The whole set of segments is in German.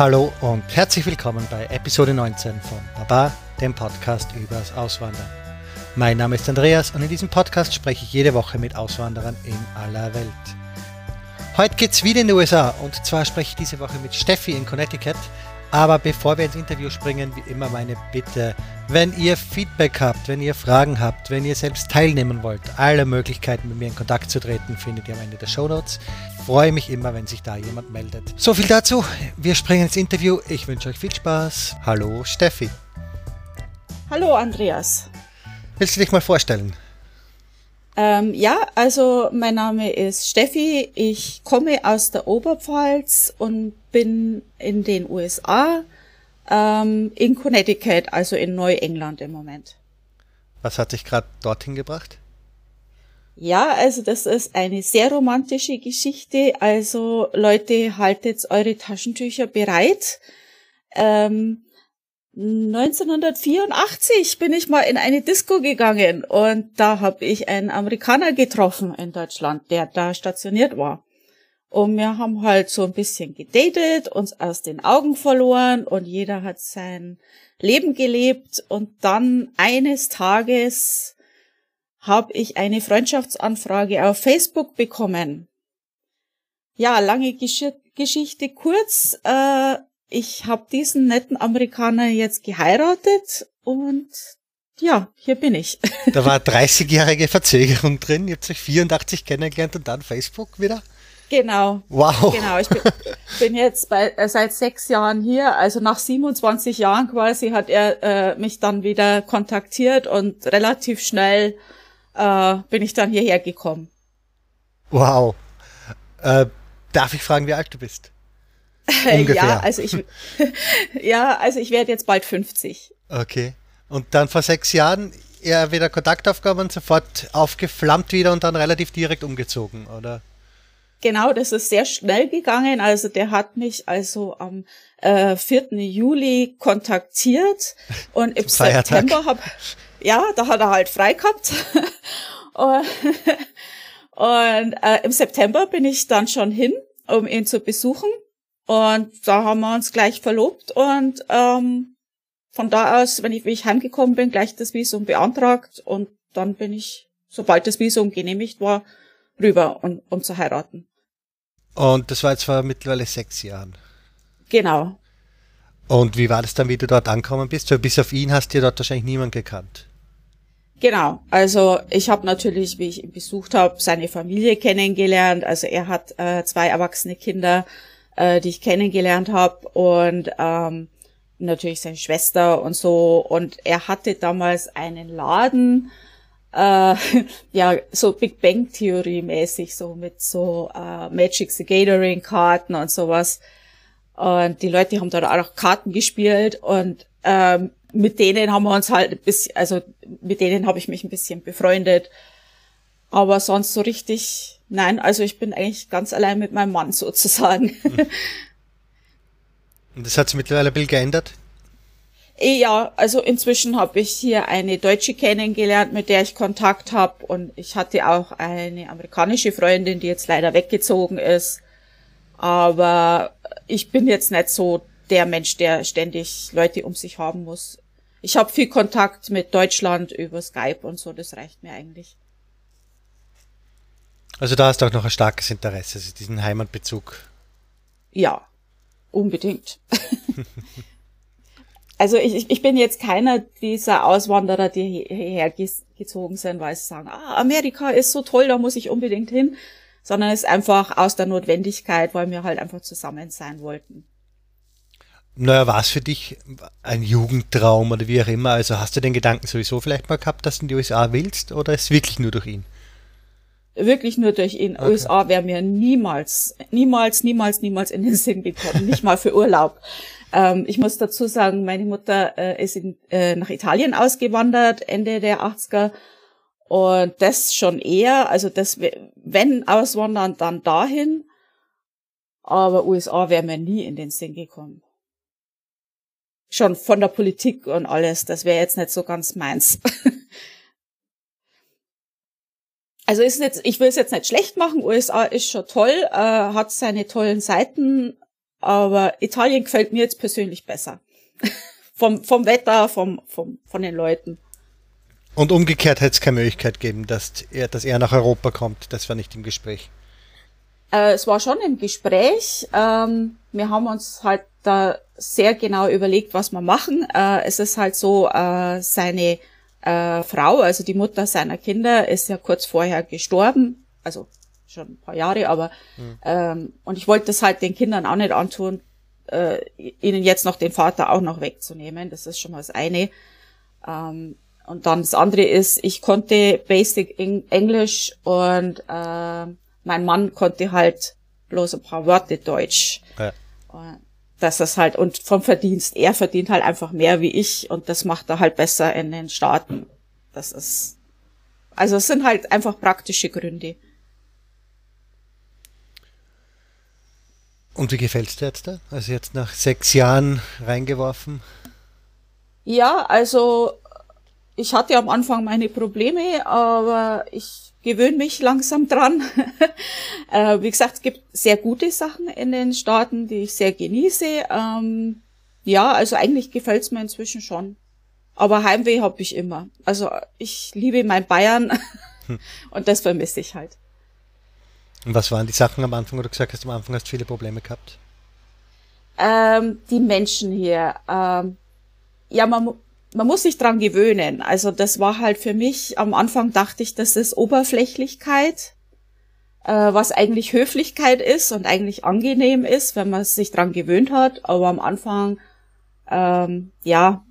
Hallo und herzlich willkommen bei Episode 19 von Baba, dem Podcast übers Auswandern. Mein Name ist Andreas und in diesem Podcast spreche ich jede Woche mit Auswanderern in aller Welt. Heute geht's wieder in die USA und zwar spreche ich diese Woche mit Steffi in Connecticut. Aber bevor wir ins Interview springen, wie immer meine Bitte, wenn ihr Feedback habt, wenn ihr Fragen habt, wenn ihr selbst teilnehmen wollt, alle Möglichkeiten mit mir in Kontakt zu treten, findet ihr am Ende der Show Notes freue mich immer, wenn sich da jemand meldet. So viel dazu. Wir springen ins Interview. Ich wünsche euch viel Spaß. Hallo Steffi. Hallo Andreas. Willst du dich mal vorstellen? Ähm, ja, also mein Name ist Steffi. Ich komme aus der Oberpfalz und bin in den USA, ähm, in Connecticut, also in Neuengland im Moment. Was hat dich gerade dorthin gebracht? Ja, also das ist eine sehr romantische Geschichte. Also Leute, haltet eure Taschentücher bereit. Ähm, 1984 bin ich mal in eine Disco gegangen und da habe ich einen Amerikaner getroffen in Deutschland, der da stationiert war. Und wir haben halt so ein bisschen gedatet, uns aus den Augen verloren und jeder hat sein Leben gelebt und dann eines Tages habe ich eine Freundschaftsanfrage auf Facebook bekommen. Ja, lange Gesch Geschichte kurz. Äh, ich habe diesen netten Amerikaner jetzt geheiratet und ja, hier bin ich. Da war 30-jährige Verzögerung drin. Ihr habt euch 84 kennengelernt und dann Facebook wieder? Genau. Wow. Genau, ich bin, bin jetzt bei, äh, seit sechs Jahren hier. Also nach 27 Jahren quasi hat er äh, mich dann wieder kontaktiert und relativ schnell äh, bin ich dann hierher gekommen. Wow. Äh, darf ich fragen, wie alt du bist? Ungefähr. ja, also ich, ja, also ich werde jetzt bald 50. Okay. Und dann vor sechs Jahren eher wieder Kontakt aufgenommen, sofort aufgeflammt wieder und dann relativ direkt umgezogen, oder? Genau, das ist sehr schnell gegangen. Also der hat mich also am äh, 4. Juli kontaktiert und im September habe ja, da hat er halt frei gehabt. und, und äh, im September bin ich dann schon hin, um ihn zu besuchen. Und da haben wir uns gleich verlobt und ähm, von da aus, wenn ich, wie ich heimgekommen bin, gleich das Visum beantragt und dann bin ich, sobald das Visum genehmigt war, rüber, und, um zu heiraten. Und das war jetzt vor mittlerweile sechs Jahren. Genau. Und wie war das dann, wie du dort angekommen bist? Weil bis auf ihn hast du dort wahrscheinlich niemand gekannt. Genau, also ich habe natürlich, wie ich ihn besucht habe, seine Familie kennengelernt. Also er hat äh, zwei erwachsene Kinder, äh, die ich kennengelernt habe und ähm, natürlich seine Schwester und so. Und er hatte damals einen Laden, äh, ja, so Big Bang Theory mäßig, so mit so äh, Magic the Gathering Karten und sowas. Und die Leute haben da auch Karten gespielt und ähm, mit denen haben wir uns halt ein bisschen, also mit denen habe ich mich ein bisschen befreundet. Aber sonst so richtig, nein, also ich bin eigentlich ganz allein mit meinem Mann sozusagen. Und das hat sich mittlerweile ein bisschen geändert? Eh, ja, also inzwischen habe ich hier eine Deutsche kennengelernt, mit der ich Kontakt habe und ich hatte auch eine amerikanische Freundin, die jetzt leider weggezogen ist. Aber ich bin jetzt nicht so der Mensch, der ständig Leute um sich haben muss. Ich habe viel Kontakt mit Deutschland über Skype und so, das reicht mir eigentlich. Also da hast du auch noch ein starkes Interesse, also diesen Heimatbezug. Ja, unbedingt. also ich, ich bin jetzt keiner dieser Auswanderer, die hierher gezogen sind, weil sie sagen, ah, Amerika ist so toll, da muss ich unbedingt hin, sondern es ist einfach aus der Notwendigkeit, weil wir halt einfach zusammen sein wollten. Naja, war es für dich ein Jugendtraum oder wie auch immer? Also hast du den Gedanken sowieso vielleicht mal gehabt, dass du in die USA willst oder ist es wirklich nur durch ihn? Wirklich nur durch ihn. Okay. USA wäre mir niemals, niemals, niemals, niemals in den Sinn gekommen. Nicht mal für Urlaub. Ähm, ich muss dazu sagen, meine Mutter äh, ist in, äh, nach Italien ausgewandert, Ende der 80er. Und das schon eher, also das, wenn auswandern, dann dahin. Aber USA wäre mir nie in den Sinn gekommen schon von der Politik und alles. Das wäre jetzt nicht so ganz meins. also ist jetzt, ich will es jetzt nicht schlecht machen. USA ist schon toll, äh, hat seine tollen Seiten, aber Italien gefällt mir jetzt persönlich besser. vom, vom Wetter, vom, vom, von den Leuten. Und umgekehrt hätte es keine Möglichkeit geben, dass er, dass er nach Europa kommt. Das war nicht im Gespräch. Äh, es war schon im Gespräch. Ähm, wir haben uns halt da sehr genau überlegt, was wir machen. Äh, es ist halt so, äh, seine äh, Frau, also die Mutter seiner Kinder, ist ja kurz vorher gestorben. Also schon ein paar Jahre, aber mhm. ähm, und ich wollte das halt den Kindern auch nicht antun, äh, ihnen jetzt noch den Vater auch noch wegzunehmen. Das ist schon mal das eine. Ähm, und dann das andere ist, ich konnte Basic Englisch und äh, mein Mann konnte halt bloß ein paar Worte Deutsch. Ja. Das ist halt, und vom Verdienst, er verdient halt einfach mehr wie ich und das macht er halt besser in den Staaten. Das ist, also es sind halt einfach praktische Gründe. Und wie gefällt's dir jetzt da? Also jetzt nach sechs Jahren reingeworfen? Ja, also ich hatte am Anfang meine Probleme, aber ich gewöhne mich langsam dran. äh, wie gesagt, es gibt sehr gute Sachen in den Staaten, die ich sehr genieße. Ähm, ja, also eigentlich gefällt's mir inzwischen schon. Aber Heimweh habe ich immer. Also ich liebe mein Bayern und das vermisse ich halt. Und was waren die Sachen am Anfang, wo du gesagt hast, am Anfang hast du viele Probleme gehabt? Ähm, die Menschen hier. Ähm, ja, man, man muss sich dran gewöhnen. Also das war halt für mich, am Anfang dachte ich, das ist Oberflächlichkeit, äh, was eigentlich Höflichkeit ist und eigentlich angenehm ist, wenn man sich dran gewöhnt hat. Aber am Anfang, ähm, ja,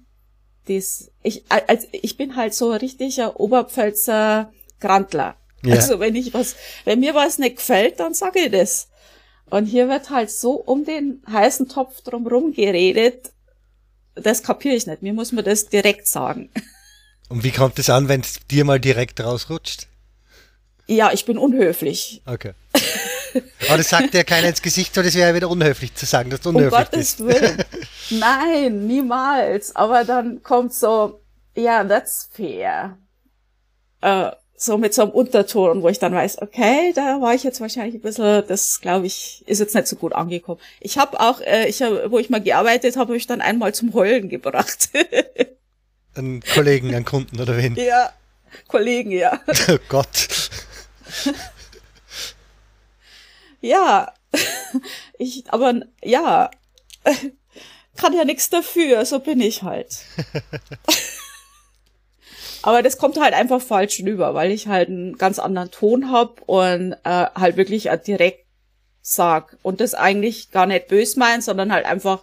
dies, ich, als, ich bin halt so ein richtiger Oberpfälzer Grantler. Ja. Also wenn ich was, wenn mir was nicht gefällt, dann sage ich das. Und hier wird halt so um den heißen Topf drumherum geredet, das kapiere ich nicht. Mir muss man das direkt sagen. Und wie kommt es an, wenn es dir mal direkt rausrutscht? Ja, ich bin unhöflich. Okay. Aber das sagt ja keiner ins Gesicht, weil das wäre ja wieder unhöflich zu sagen, dass du unhöflich um bist. Gottes Willen. Nein, niemals. Aber dann kommt so, ja, that's fair. Äh, so mit so einem Unterton, wo ich dann weiß, okay, da war ich jetzt wahrscheinlich ein bisschen, das glaube ich, ist jetzt nicht so gut angekommen. Ich habe auch, äh, ich hab, wo ich mal gearbeitet habe, habe ich dann einmal zum Heulen gebracht. Einen Kollegen, einen Kunden oder wen? Ja, Kollegen, ja. Oh Gott. ja, ich, aber ja, kann ja nichts dafür, so bin ich halt. Aber das kommt halt einfach falsch rüber, weil ich halt einen ganz anderen Ton hab und äh, halt wirklich direkt sag. Und das eigentlich gar nicht bös meint, sondern halt einfach,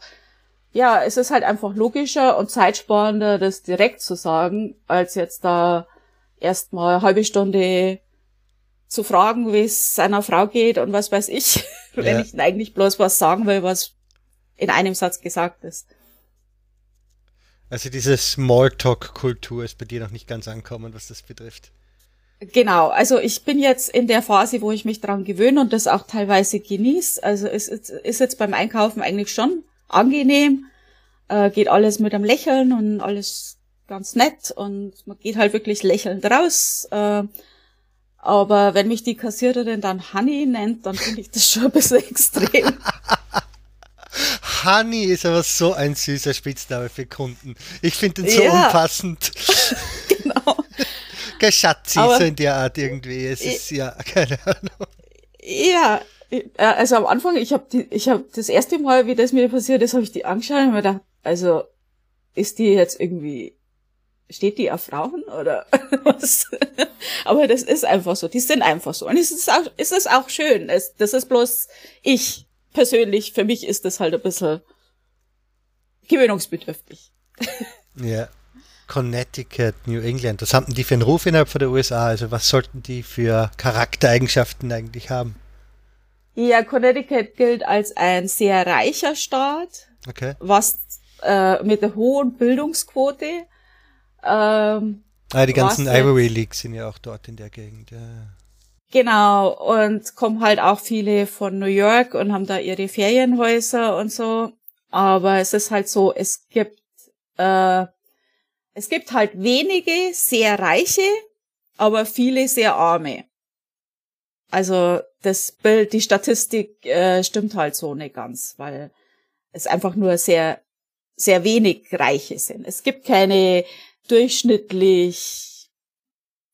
ja, es ist halt einfach logischer und zeitsparender, das direkt zu sagen, als jetzt da erstmal eine halbe Stunde zu fragen, wie es seiner Frau geht und was weiß ich, ja. wenn ich eigentlich bloß was sagen will, was in einem Satz gesagt ist. Also diese Smalltalk-Kultur ist bei dir noch nicht ganz ankommen, was das betrifft. Genau, also ich bin jetzt in der Phase, wo ich mich dran gewöhne und das auch teilweise genieße. Also es ist jetzt beim Einkaufen eigentlich schon angenehm, äh, geht alles mit einem Lächeln und alles ganz nett und man geht halt wirklich lächelnd raus. Äh, aber wenn mich die Kassiererin dann Honey nennt, dann finde ich das schon ein bisschen extrem. Honey ist aber so ein süßer Spitzname für Kunden. Ich finde den so ja. umfassend. genau. Geschatzi, so in der Art irgendwie. Es ist ja, keine Ahnung. Ja, also am Anfang, ich habe ich habe das erste Mal, wie das mir passiert ist, habe ich die angeschaut und mir gedacht, also ist die jetzt irgendwie steht die auf Frauen oder was? Aber das ist einfach so. Die sind einfach so. Und es ist auch, es ist auch schön. Es, das ist bloß ich persönlich, für mich ist das halt ein bisschen gewöhnungsbedürftig. Ja. Connecticut, New England, was haben die für einen Ruf innerhalb von der USA? Also was sollten die für Charaktereigenschaften eigentlich haben? Ja, Connecticut gilt als ein sehr reicher Staat, okay. was äh, mit der hohen Bildungsquote. Ähm, ah, die ganzen Ivory Leagues sind ja auch dort in der Gegend. Ja. Genau, und kommen halt auch viele von New York und haben da ihre Ferienhäuser und so. Aber es ist halt so, es gibt, äh, es gibt halt wenige sehr reiche, aber viele sehr arme. Also das Bild, die Statistik äh, stimmt halt so nicht ganz, weil es einfach nur sehr, sehr wenig Reiche sind. Es gibt keine durchschnittlich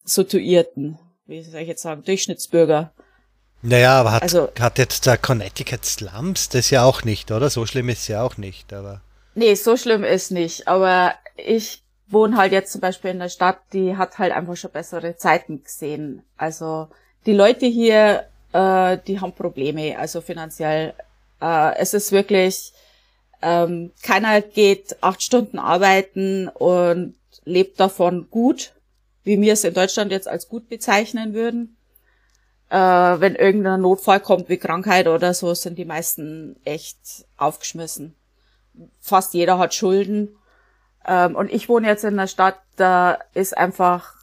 situierten, wie soll ich jetzt sagen, Durchschnittsbürger. Naja, aber hat, also, hat jetzt der Connecticut Slums das ja auch nicht, oder? So schlimm ist es ja auch nicht, aber. Nee, so schlimm ist nicht, aber ich wohne halt jetzt zum Beispiel in der Stadt, die hat halt einfach schon bessere Zeiten gesehen. Also die Leute hier, äh, die haben Probleme, also finanziell. Äh, es ist wirklich, ähm, keiner geht acht Stunden arbeiten und lebt davon gut, wie wir es in Deutschland jetzt als gut bezeichnen würden. Äh, wenn irgendein Notfall kommt wie Krankheit oder so, sind die meisten echt aufgeschmissen. Fast jeder hat Schulden. Ähm, und ich wohne jetzt in einer Stadt, da ist einfach,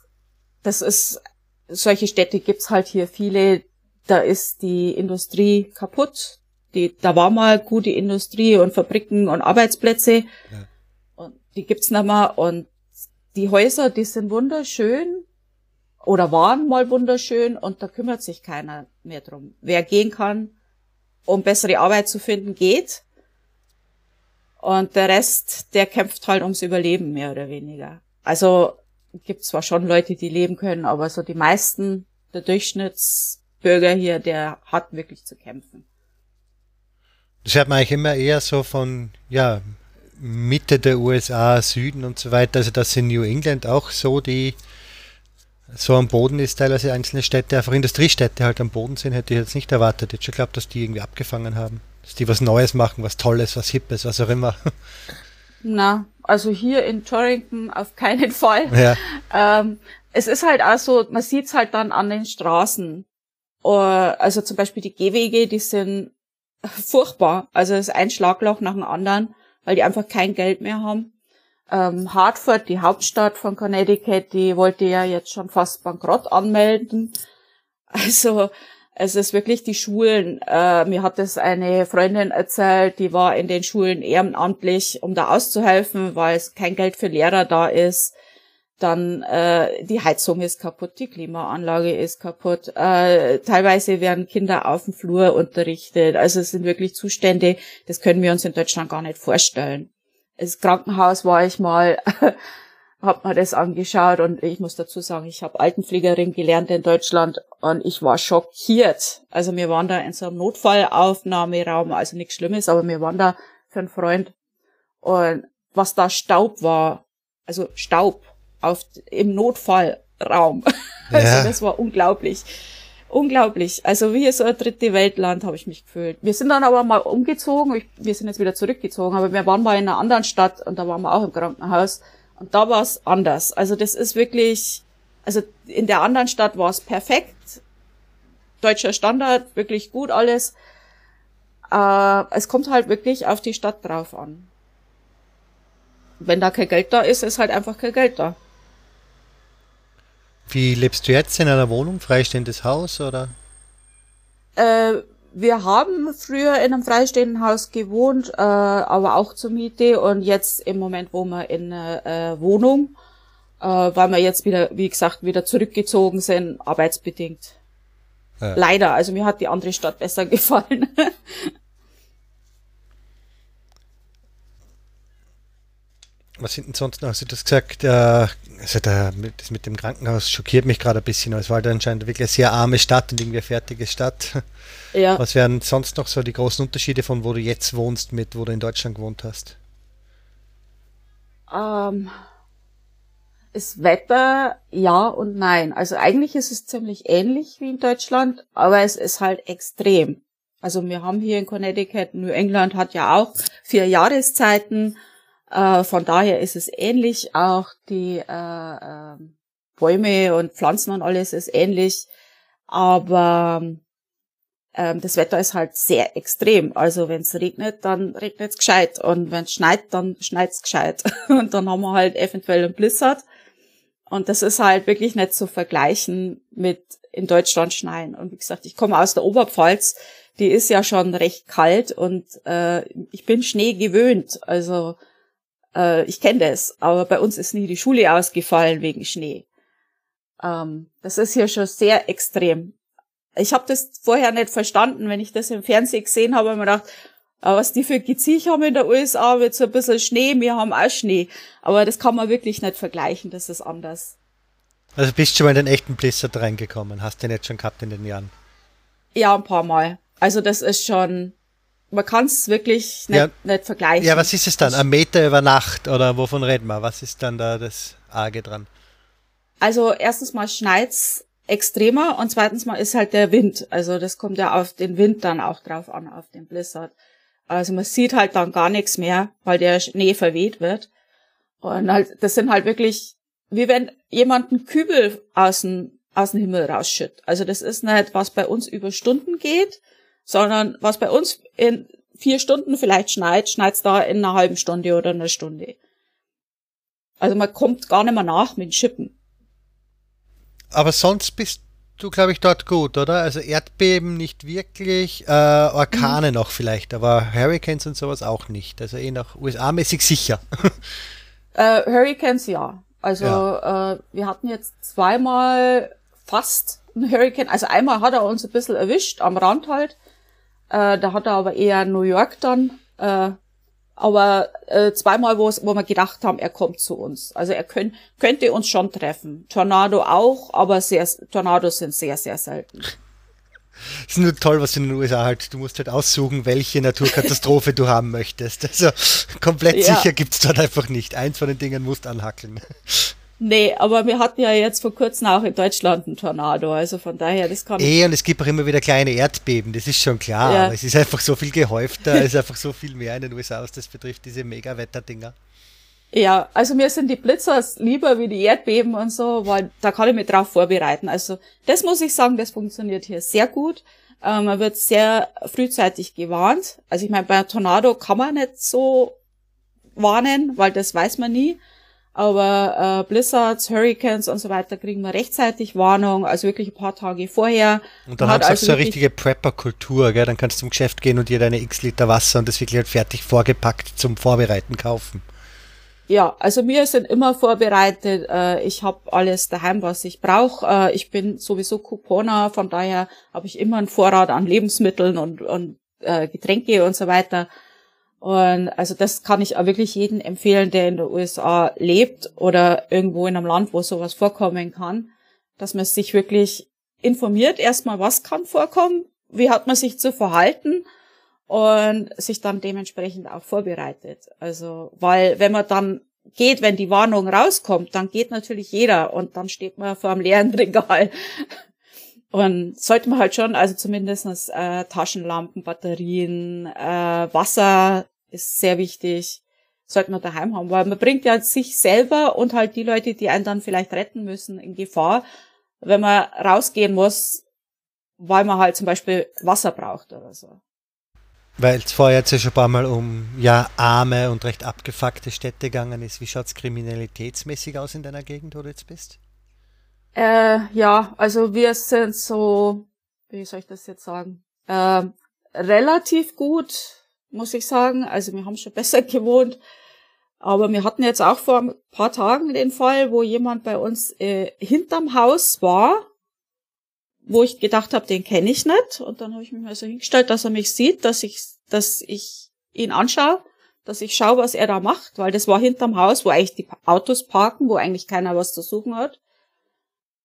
das ist, solche Städte gibt's halt hier viele, da ist die Industrie kaputt. Die, da war mal gute Industrie und Fabriken und Arbeitsplätze. Ja. Und die gibt's nicht mehr. Und die Häuser, die sind wunderschön oder waren mal wunderschön und da kümmert sich keiner mehr drum. Wer gehen kann, um bessere Arbeit zu finden, geht. Und der Rest, der kämpft halt ums Überleben, mehr oder weniger. Also gibt zwar schon Leute, die leben können, aber so die meisten, der Durchschnittsbürger hier, der hat wirklich zu kämpfen. Das hört man eigentlich immer eher so von, ja, Mitte der USA, Süden und so weiter. Also das in New England auch so, die so am Boden ist, teilweise einzelne Städte, einfach Industriestädte halt am Boden sind, hätte ich jetzt nicht erwartet. Ich glaube, dass die irgendwie abgefangen haben. Dass die was Neues machen, was Tolles, was Hippes, was auch immer. Na, also hier in Torrington auf keinen Fall. Ja. Ähm, es ist halt auch so, man sieht's halt dann an den Straßen. Uh, also zum Beispiel die Gehwege, die sind furchtbar. Also es ist ein Schlagloch nach dem anderen weil die einfach kein Geld mehr haben. Ähm, Hartford, die Hauptstadt von Connecticut, die wollte ja jetzt schon fast bankrott anmelden. Also es ist wirklich die Schulen. Äh, mir hat es eine Freundin erzählt, die war in den Schulen ehrenamtlich, um da auszuhelfen, weil es kein Geld für Lehrer da ist. Dann äh, die Heizung ist kaputt, die Klimaanlage ist kaputt. Äh, teilweise werden Kinder auf dem Flur unterrichtet. Also es sind wirklich Zustände, das können wir uns in Deutschland gar nicht vorstellen. Das Krankenhaus war ich mal, hab mir das angeschaut und ich muss dazu sagen, ich habe Altenpflegerin gelernt in Deutschland und ich war schockiert. Also wir waren da in so einem Notfallaufnahmeraum, also nichts Schlimmes, aber wir waren da für einen Freund und was da Staub war, also Staub, auf, im Notfallraum. Also ja. Also das war unglaublich. Unglaublich. Also wie so ein dritte Weltland habe ich mich gefühlt. Wir sind dann aber mal umgezogen. Ich, wir sind jetzt wieder zurückgezogen, aber wir waren mal in einer anderen Stadt und da waren wir auch im Krankenhaus. Und da war es anders. Also das ist wirklich, also in der anderen Stadt war es perfekt. Deutscher Standard, wirklich gut alles. Äh, es kommt halt wirklich auf die Stadt drauf an. Wenn da kein Geld da ist, ist halt einfach kein Geld da. Wie lebst du jetzt in einer Wohnung, freistehendes Haus oder? Äh, wir haben früher in einem freistehenden Haus gewohnt, äh, aber auch zur Miete und jetzt im Moment wohnen wir in einer äh, Wohnung, äh, weil wir jetzt wieder, wie gesagt, wieder zurückgezogen sind, arbeitsbedingt. Ja. Leider, also mir hat die andere Stadt besser gefallen. Was sind denn sonst noch? Hast du das gesagt? Äh, also da, das mit dem Krankenhaus schockiert mich gerade ein bisschen. Es war halt anscheinend wirklich eine sehr arme Stadt und irgendwie eine fertige Stadt. Ja. Was wären sonst noch so die großen Unterschiede von wo du jetzt wohnst mit wo du in Deutschland gewohnt hast? Ähm, das Wetter ja und nein. Also eigentlich ist es ziemlich ähnlich wie in Deutschland, aber es ist halt extrem. Also wir haben hier in Connecticut, New England hat ja auch vier Jahreszeiten äh, von daher ist es ähnlich. Auch die äh, äh, Bäume und Pflanzen und alles ist ähnlich. Aber ähm, das Wetter ist halt sehr extrem. Also wenn es regnet, dann regnet es gescheit. Und wenn es schneit, dann schneit es gescheit. Und dann haben wir halt eventuell einen Blizzard. Und das ist halt wirklich nicht zu vergleichen mit in Deutschland schneien. Und wie gesagt, ich komme aus der Oberpfalz, die ist ja schon recht kalt und äh, ich bin Schnee gewöhnt. Also äh, ich kenne das, aber bei uns ist nie die Schule ausgefallen wegen Schnee. Ähm, das ist hier schon sehr extrem. ich habe das vorher nicht verstanden, wenn ich das im Fernsehen gesehen habe, habe ich mir gedacht, ah, was die für Geziech haben in der USA, mit so ein bisschen Schnee, wir haben auch Schnee. Aber das kann man wirklich nicht vergleichen, das ist anders. Also bist du schon mal in den echten Blizzard reingekommen, hast du den jetzt schon gehabt in den Jahren? Ja, ein paar Mal. Also das ist schon, man kann es wirklich nicht, ja, nicht vergleichen. Ja, was ist es dann? Ein Meter über Nacht oder wovon reden wir? Was ist dann da das Arge dran? Also erstens mal schneit's extremer und zweitens mal ist halt der Wind. Also das kommt ja auf den Wind dann auch drauf an, auf den Blizzard. Also man sieht halt dann gar nichts mehr, weil der Schnee verweht wird. Und halt, das sind halt wirklich, wie wenn jemand einen Kübel aus dem, aus dem Himmel rausschüttet. Also das ist nicht, was bei uns über Stunden geht, sondern was bei uns in vier Stunden vielleicht schneit, schneit's da in einer halben Stunde oder einer Stunde. Also man kommt gar nicht mehr nach mit Schippen. Aber sonst bist du, glaube ich, dort gut, oder? Also Erdbeben nicht wirklich, äh, Orkane mhm. noch vielleicht, aber Hurricanes und sowas auch nicht. Also eh noch USA-mäßig sicher. Äh, Hurricanes ja. Also ja. Äh, wir hatten jetzt zweimal fast einen Hurricane. Also einmal hat er uns ein bisschen erwischt, am Rand halt. Äh, da hat er aber eher New York dann äh, aber äh, zweimal, wo wir gedacht haben, er kommt zu uns. Also er könnt, könnte uns schon treffen. Tornado auch, aber sehr, Tornados sind sehr, sehr selten. Es ist nur toll, was in den USA halt, du musst halt aussuchen, welche Naturkatastrophe du haben möchtest. Also komplett ja. sicher gibt's dort einfach nicht. Eins von den Dingen musst anhackeln. Nee, aber wir hatten ja jetzt vor kurzem auch in Deutschland einen Tornado, also von daher, das kann. Eh, und es gibt auch immer wieder kleine Erdbeben, das ist schon klar, ja. aber es ist einfach so viel gehäufter, es ist einfach so viel mehr in den USA, was das betrifft, diese Mega-Wetterdinger. Ja, also mir sind die Blitzers lieber wie die Erdbeben und so, weil da kann ich mich drauf vorbereiten. Also das muss ich sagen, das funktioniert hier sehr gut. Ähm, man wird sehr frühzeitig gewarnt. Also ich meine, bei einem Tornado kann man nicht so warnen, weil das weiß man nie. Aber äh, Blizzards, Hurricanes und so weiter kriegen wir rechtzeitig Warnung, also wirklich ein paar Tage vorher. Und dann hat also so eine richtige Prepper-Kultur, gell? Dann kannst du zum Geschäft gehen und dir deine x Liter Wasser und das wirklich halt fertig vorgepackt zum Vorbereiten kaufen. Ja, also wir sind immer vorbereitet. Äh, ich habe alles daheim, was ich brauche. Äh, ich bin sowieso Couponer, von daher habe ich immer einen Vorrat an Lebensmitteln und, und äh, Getränke und so weiter. Und also das kann ich auch wirklich jedem empfehlen, der in den USA lebt oder irgendwo in einem Land, wo sowas vorkommen kann, dass man sich wirklich informiert erstmal, was kann vorkommen, wie hat man sich zu verhalten und sich dann dementsprechend auch vorbereitet. Also, weil wenn man dann geht, wenn die Warnung rauskommt, dann geht natürlich jeder und dann steht man vor einem leeren Regal. Und sollte man halt schon, also zumindestens äh, Taschenlampen, Batterien, äh, Wasser ist sehr wichtig, sollte man daheim haben, weil man bringt ja sich selber und halt die Leute, die einen dann vielleicht retten müssen, in Gefahr, wenn man rausgehen muss, weil man halt zum Beispiel Wasser braucht oder so. Weil es vorher jetzt ja schon ein paar Mal um ja arme und recht abgefuckte Städte gegangen ist. Wie schaut's kriminalitätsmäßig aus in deiner Gegend, wo du jetzt bist? Äh, ja, also wir sind so, wie soll ich das jetzt sagen, äh, relativ gut, muss ich sagen. Also wir haben schon besser gewohnt. Aber wir hatten jetzt auch vor ein paar Tagen den Fall, wo jemand bei uns äh, hinterm Haus war, wo ich gedacht habe, den kenne ich nicht. Und dann habe ich mich mal so hingestellt, dass er mich sieht, dass ich, dass ich ihn anschaue, dass ich schaue, was er da macht, weil das war hinterm Haus, wo eigentlich die Autos parken, wo eigentlich keiner was zu suchen hat.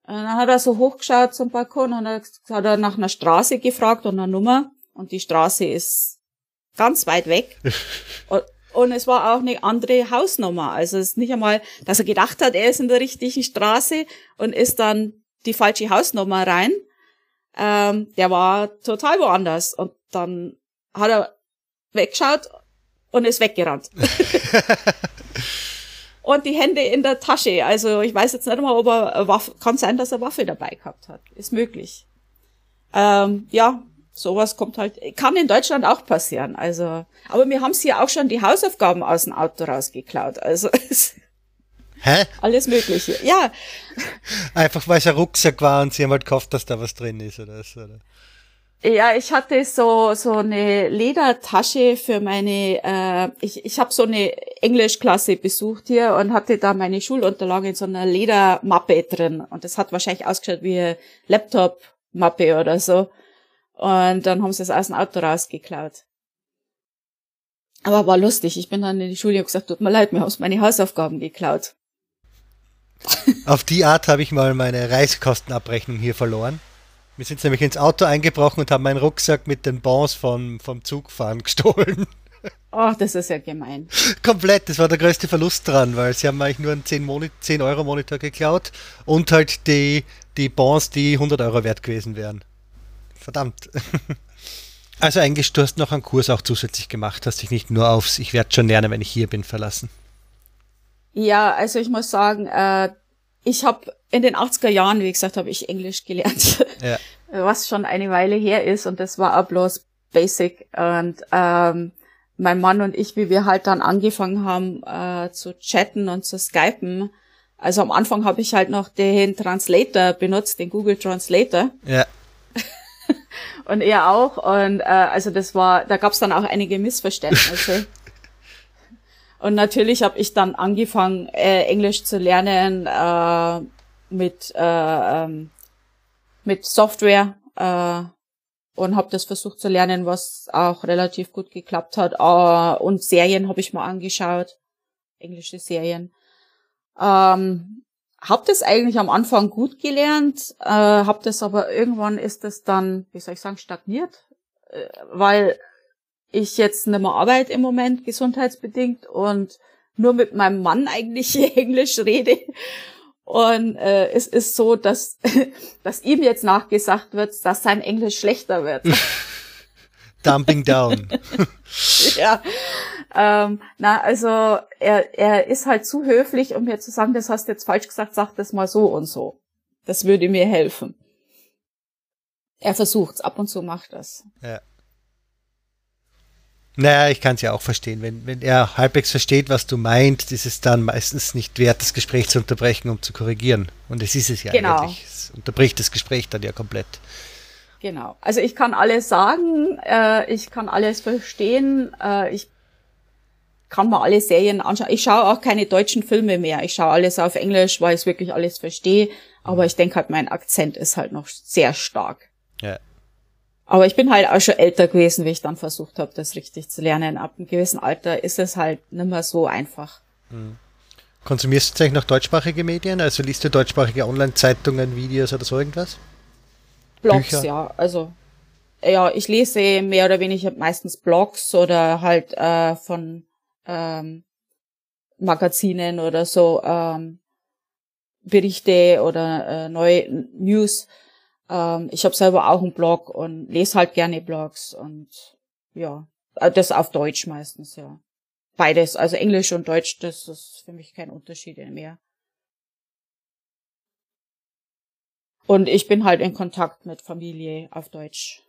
Und dann hat er so hochgeschaut zum Balkon und hat er nach einer Straße gefragt und einer Nummer. Und die Straße ist ganz weit weg. und, es war auch eine andere Hausnummer. Also es ist nicht einmal, dass er gedacht hat, er ist in der richtigen Straße und ist dann die falsche Hausnummer rein. Ähm, der war total woanders. Und dann hat er weggeschaut und ist weggerannt. und die Hände in der Tasche. Also ich weiß jetzt nicht mal, ob er Waffe, kann sein, dass er Waffe dabei gehabt hat. Ist möglich. Ähm, ja, sowas kommt halt, kann in Deutschland auch passieren. Also, aber wir haben hier auch schon die Hausaufgaben aus dem Auto rausgeklaut. Also Hä? alles Mögliche. Ja. Einfach weil es ein Rucksack war und sie haben halt gehofft, dass da was drin ist oder so. Oder? Ja, ich hatte so so eine Ledertasche für meine. Äh, ich ich habe so eine Englischklasse besucht hier und hatte da meine Schulunterlagen in so einer Ledermappe drin und das hat wahrscheinlich ausgeschaut wie ein Laptop Mappe oder so. Und dann haben sie es aus dem Auto rausgeklaut. Aber war lustig. Ich bin dann in die Schule und gesagt, tut mir leid, mir haben meine Hausaufgaben geklaut. Auf die Art habe ich mal meine Reisekostenabrechnung hier verloren. Wir sind nämlich ins Auto eingebrochen und haben meinen Rucksack mit den Bons vom, vom Zugfahren gestohlen. Ach, das ist ja gemein. Komplett, das war der größte Verlust dran, weil sie haben eigentlich nur einen 10, Moni 10 Euro Monitor geklaut und halt die, die Bons, die 100 Euro wert gewesen wären. Verdammt. Also eigentlich, du hast noch einen Kurs auch zusätzlich gemacht, hast dich nicht nur aufs Ich werde schon lernen, wenn ich hier bin, verlassen. Ja, also ich muss sagen, äh, ich habe in den 80er Jahren, wie gesagt, habe ich Englisch gelernt, ja. was schon eine Weile her ist und das war auch bloß Basic und ähm, mein Mann und ich, wie wir halt dann angefangen haben äh, zu chatten und zu skypen, also am Anfang habe ich halt noch den Translator benutzt, den Google Translator. Ja. und er auch. Und äh, also das war, da gab es dann auch einige Missverständnisse. und natürlich habe ich dann angefangen, äh, Englisch zu lernen äh, mit äh, ähm, mit Software äh, und habe das versucht zu lernen, was auch relativ gut geklappt hat. Uh, und Serien habe ich mal angeschaut, englische Serien. Ähm, hab das eigentlich am Anfang gut gelernt, äh, hab das aber irgendwann ist es dann, wie soll ich sagen, stagniert, äh, weil ich jetzt nicht mehr arbeite im Moment gesundheitsbedingt und nur mit meinem Mann eigentlich Englisch rede und äh, es ist so, dass, dass ihm jetzt nachgesagt wird, dass sein Englisch schlechter wird. Dumping down. ja. Ähm, na, also er, er ist halt zu höflich, um mir zu sagen, das hast du jetzt falsch gesagt, sag das mal so und so. Das würde mir helfen. Er versucht's, ab und zu macht das. Ja. Naja, ich kann es ja auch verstehen. Wenn, wenn er halbwegs versteht, was du meinst, ist es dann meistens nicht wert, das Gespräch zu unterbrechen, um zu korrigieren. Und es ist es ja genau. eigentlich. Es unterbricht das Gespräch dann ja komplett. Genau. Also ich kann alles sagen, äh, ich kann alles verstehen, äh, ich kann mir alle Serien anschauen. Ich schaue auch keine deutschen Filme mehr. Ich schaue alles auf Englisch, weil ich wirklich alles verstehe. Aber ich denke halt, mein Akzent ist halt noch sehr stark. Ja. Aber ich bin halt auch schon älter gewesen, wie ich dann versucht habe, das richtig zu lernen. Ab einem gewissen Alter ist es halt nicht mehr so einfach. Mhm. Konsumierst du eigentlich noch deutschsprachige Medien? Also liest du deutschsprachige Online-Zeitungen, Videos oder so irgendwas? Blogs, Bücher? ja. Also ja, ich lese mehr oder weniger meistens Blogs oder halt äh, von ähm, Magazinen oder so ähm, Berichte oder äh, neue News. Ähm, ich habe selber auch einen Blog und lese halt gerne Blogs und ja, äh, das auf Deutsch meistens, ja. Beides, also Englisch und Deutsch, das ist für mich kein Unterschied mehr. Und ich bin halt in Kontakt mit Familie auf Deutsch.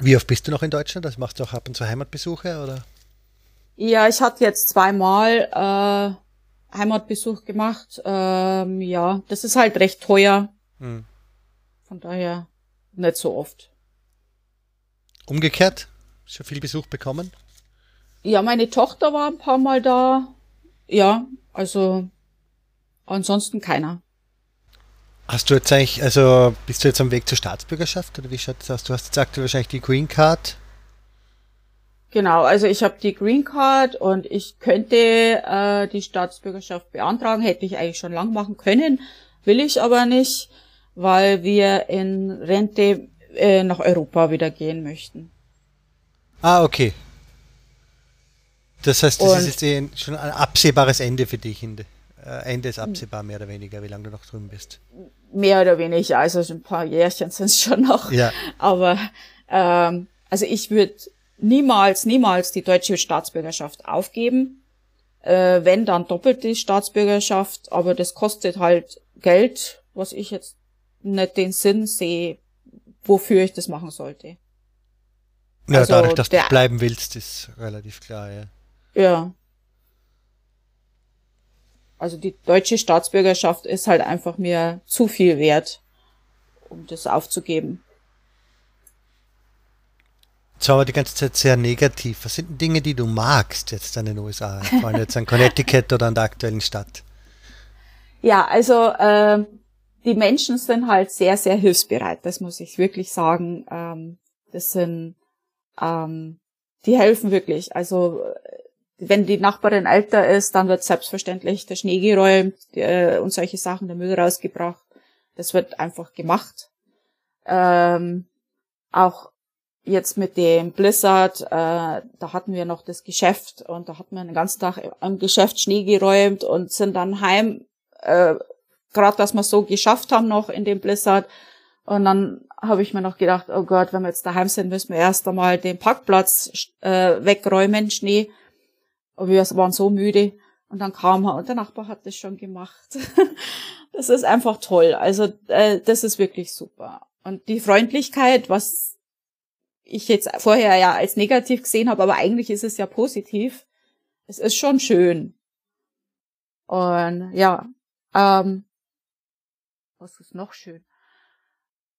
Wie oft bist du noch in Deutschland? Das machst du auch ab und zu Heimatbesuche, oder? Ja, ich hatte jetzt zweimal äh, Heimatbesuch gemacht. Ähm, ja, das ist halt recht teuer. Hm. Von daher nicht so oft. Umgekehrt? Schon viel Besuch bekommen? Ja, meine Tochter war ein paar Mal da. Ja, also ansonsten keiner. Hast du jetzt eigentlich, also bist du jetzt am Weg zur Staatsbürgerschaft oder wie schaut das aus? Du hast jetzt aktuell wahrscheinlich die Green Card. Genau, also ich habe die Green Card und ich könnte äh, die Staatsbürgerschaft beantragen, hätte ich eigentlich schon lang machen können, will ich aber nicht weil wir in Rente äh, nach Europa wieder gehen möchten. Ah, okay. Das heißt, das Und ist jetzt eh schon ein absehbares Ende für dich. Äh, Ende ist absehbar, mehr oder weniger, wie lange du noch drüben bist. Mehr oder weniger, also ein paar Jährchen sind es schon noch. Ja. Aber ähm, also ich würde niemals, niemals die deutsche Staatsbürgerschaft aufgeben. Äh, wenn, dann doppelt die Staatsbürgerschaft, aber das kostet halt Geld, was ich jetzt nicht den Sinn sehe, wofür ich das machen sollte. Ja, also dadurch, dass der, du bleiben willst, ist relativ klar, ja. Ja. Also die deutsche Staatsbürgerschaft ist halt einfach mir zu viel wert, um das aufzugeben. Jetzt haben wir die ganze Zeit sehr negativ. Was sind denn Dinge, die du magst jetzt an den USA? Vor allem jetzt an Connecticut oder an der aktuellen Stadt? Ja, also äh, die Menschen sind halt sehr, sehr hilfsbereit, das muss ich wirklich sagen. Ähm, das sind, ähm, die helfen wirklich. Also wenn die Nachbarin älter ist, dann wird selbstverständlich der Schnee geräumt äh, und solche Sachen, der Müll rausgebracht. Das wird einfach gemacht. Ähm, auch jetzt mit dem Blizzard, äh, da hatten wir noch das Geschäft und da hatten wir den ganzen Tag am Geschäft Schnee geräumt und sind dann heim, äh, gerade dass wir so geschafft haben noch in dem Blizzard. Und dann habe ich mir noch gedacht, oh Gott, wenn wir jetzt daheim sind, müssen wir erst einmal den Parkplatz äh, wegräumen, Schnee. Und wir waren so müde. Und dann kam er und der Nachbar hat das schon gemacht. das ist einfach toll. Also äh, das ist wirklich super. Und die Freundlichkeit, was ich jetzt vorher ja als negativ gesehen habe, aber eigentlich ist es ja positiv. Es ist schon schön. Und ja, ähm, was ist noch schön?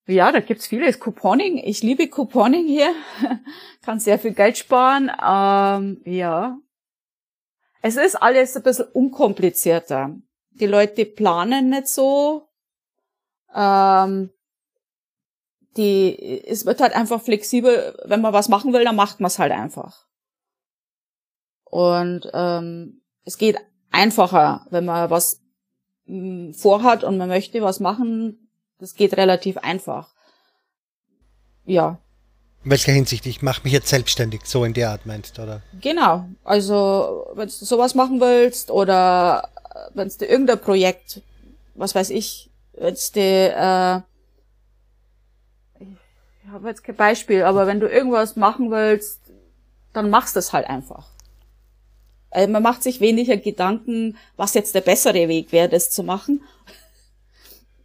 Ja, da gibt's vieles. Couponing. Ich liebe Couponing hier. Kann sehr viel Geld sparen. Ähm, ja. Es ist alles ein bisschen unkomplizierter. Die Leute planen nicht so. Ähm, die, es wird halt einfach flexibel, wenn man was machen will, dann macht man es halt einfach. Und ähm, es geht einfacher, wenn man was vorhat und man möchte was machen. Das geht relativ einfach. Ja. In welcher Hinsicht? Ich mache mich jetzt selbstständig, so in der Art meinst, oder? Genau. Also, wenn du sowas machen willst oder äh, wenn du irgendein Projekt, was weiß ich, wenn du äh, ich habe jetzt kein Beispiel, aber wenn du irgendwas machen willst, dann machst du es halt einfach. Also man macht sich weniger Gedanken, was jetzt der bessere Weg wäre, das zu machen.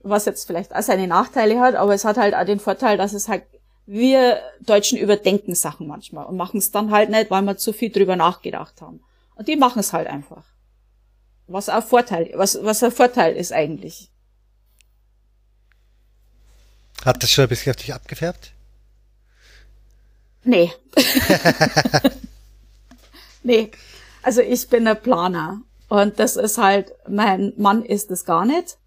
Was jetzt vielleicht auch seine Nachteile hat, aber es hat halt auch den Vorteil, dass es halt, wir Deutschen überdenken Sachen manchmal und machen es dann halt nicht, weil wir zu viel drüber nachgedacht haben. Und die machen es halt einfach. Was auch Vorteil, was, was ein Vorteil ist eigentlich. Hat das schon ein bisschen auf dich abgefärbt? Nee. nee. Also ich bin ein Planer. Und das ist halt, mein Mann ist es gar nicht.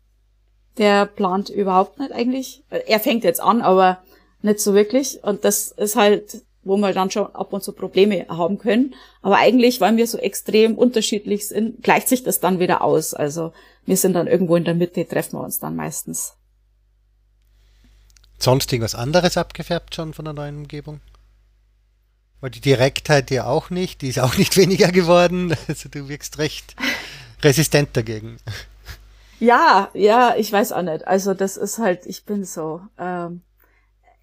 Der plant überhaupt nicht eigentlich. Er fängt jetzt an, aber nicht so wirklich. Und das ist halt, wo wir dann schon ab und zu Probleme haben können. Aber eigentlich, weil wir so extrem unterschiedlich sind, gleicht sich das dann wieder aus. Also wir sind dann irgendwo in der Mitte, treffen wir uns dann meistens. Sonst irgendwas anderes abgefärbt schon von der neuen Umgebung? Weil die Direktheit ja auch nicht, die ist auch nicht weniger geworden. Also du wirkst recht resistent dagegen. Ja, ja, ich weiß auch nicht. Also das ist halt, ich bin so. Ähm,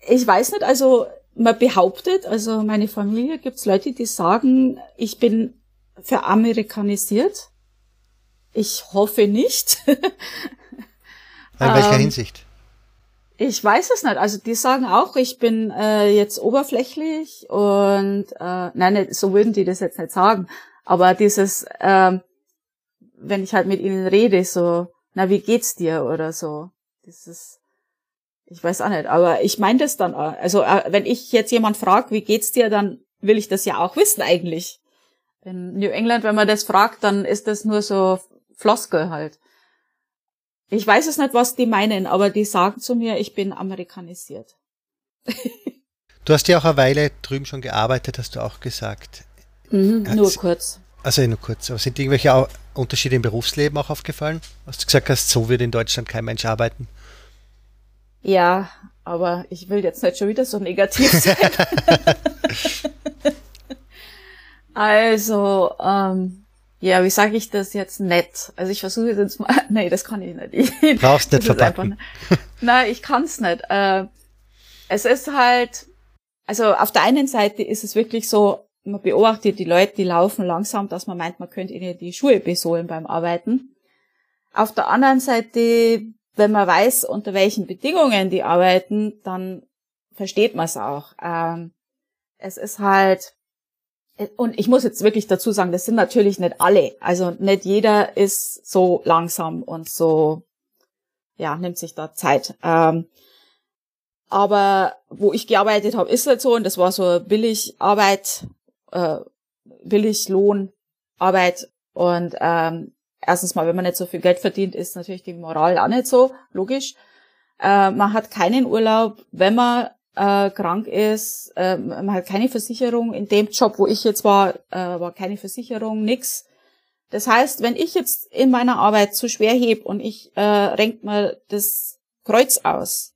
ich weiß nicht, also man behauptet, also meine Familie gibt's Leute, die sagen, ich bin veramerikanisiert. Ich hoffe nicht. In welcher ähm, Hinsicht? Ich weiß es nicht. Also die sagen auch, ich bin äh, jetzt oberflächlich und äh, nein, so würden die das jetzt nicht sagen. Aber dieses, äh, wenn ich halt mit ihnen rede, so, na, wie geht's dir oder so. Dieses, ich weiß auch nicht, aber ich meine das dann auch. Also äh, wenn ich jetzt jemand fragt, wie geht's dir, dann will ich das ja auch wissen eigentlich. In New England, wenn man das fragt, dann ist das nur so Floskel halt. Ich weiß es nicht, was die meinen, aber die sagen zu mir, ich bin amerikanisiert. du hast ja auch eine Weile drüben schon gearbeitet, hast du auch gesagt. Mhm, nur kurz. Also nur kurz. Aber sind irgendwelche Unterschiede im Berufsleben auch aufgefallen? Hast du gesagt hast, so wird in Deutschland kein Mensch arbeiten? Ja, aber ich will jetzt nicht schon wieder so negativ sein. also, ähm, ja, wie sage ich das jetzt nett? Also ich versuche jetzt mal, nee, das kann ich nicht. Ich, Brauchst nicht verpacken. nein, ich kann's nicht. Äh, es ist halt, also auf der einen Seite ist es wirklich so, man beobachtet die Leute, die laufen langsam, dass man meint, man könnte ihnen die Schuhe besohlen beim Arbeiten. Auf der anderen Seite, wenn man weiß, unter welchen Bedingungen die arbeiten, dann versteht man es auch. Ähm, es ist halt, und ich muss jetzt wirklich dazu sagen, das sind natürlich nicht alle. Also nicht jeder ist so langsam und so, ja, nimmt sich da Zeit. Ähm, aber wo ich gearbeitet habe, ist es so und das war so Billigarbeit, äh, Billiglohnarbeit und ähm, erstens mal, wenn man nicht so viel Geld verdient, ist natürlich die Moral auch nicht so logisch. Äh, man hat keinen Urlaub, wenn man äh, krank ist, äh, man hat keine Versicherung. In dem Job, wo ich jetzt war, äh, war keine Versicherung, nix. Das heißt, wenn ich jetzt in meiner Arbeit zu schwer heb und ich äh, renkt mir das Kreuz aus,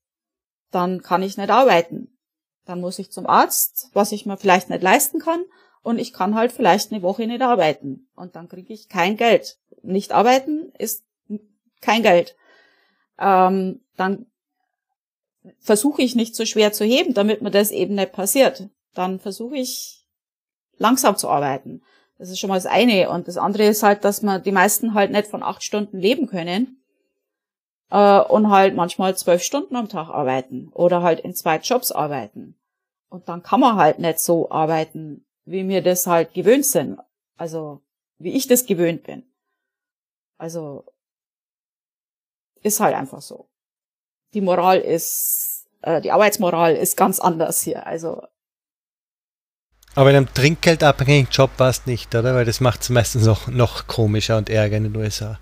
dann kann ich nicht arbeiten. Dann muss ich zum Arzt, was ich mir vielleicht nicht leisten kann, und ich kann halt vielleicht eine Woche nicht arbeiten. Und dann kriege ich kein Geld. Nicht arbeiten ist kein Geld. Ähm, dann versuche ich nicht so schwer zu heben, damit mir das eben nicht passiert. Dann versuche ich langsam zu arbeiten. Das ist schon mal das eine. Und das andere ist halt, dass man die meisten halt nicht von acht Stunden leben können äh, und halt manchmal zwölf Stunden am Tag arbeiten oder halt in zwei Jobs arbeiten. Und dann kann man halt nicht so arbeiten, wie mir das halt gewöhnt sind. Also wie ich das gewöhnt bin. Also ist halt einfach so. Die Moral ist, äh, die Arbeitsmoral ist ganz anders hier. Also aber in einem trinkgeldabhängigen Job warst nicht, oder? Weil das macht es meistens noch, noch komischer und ärger in den USA.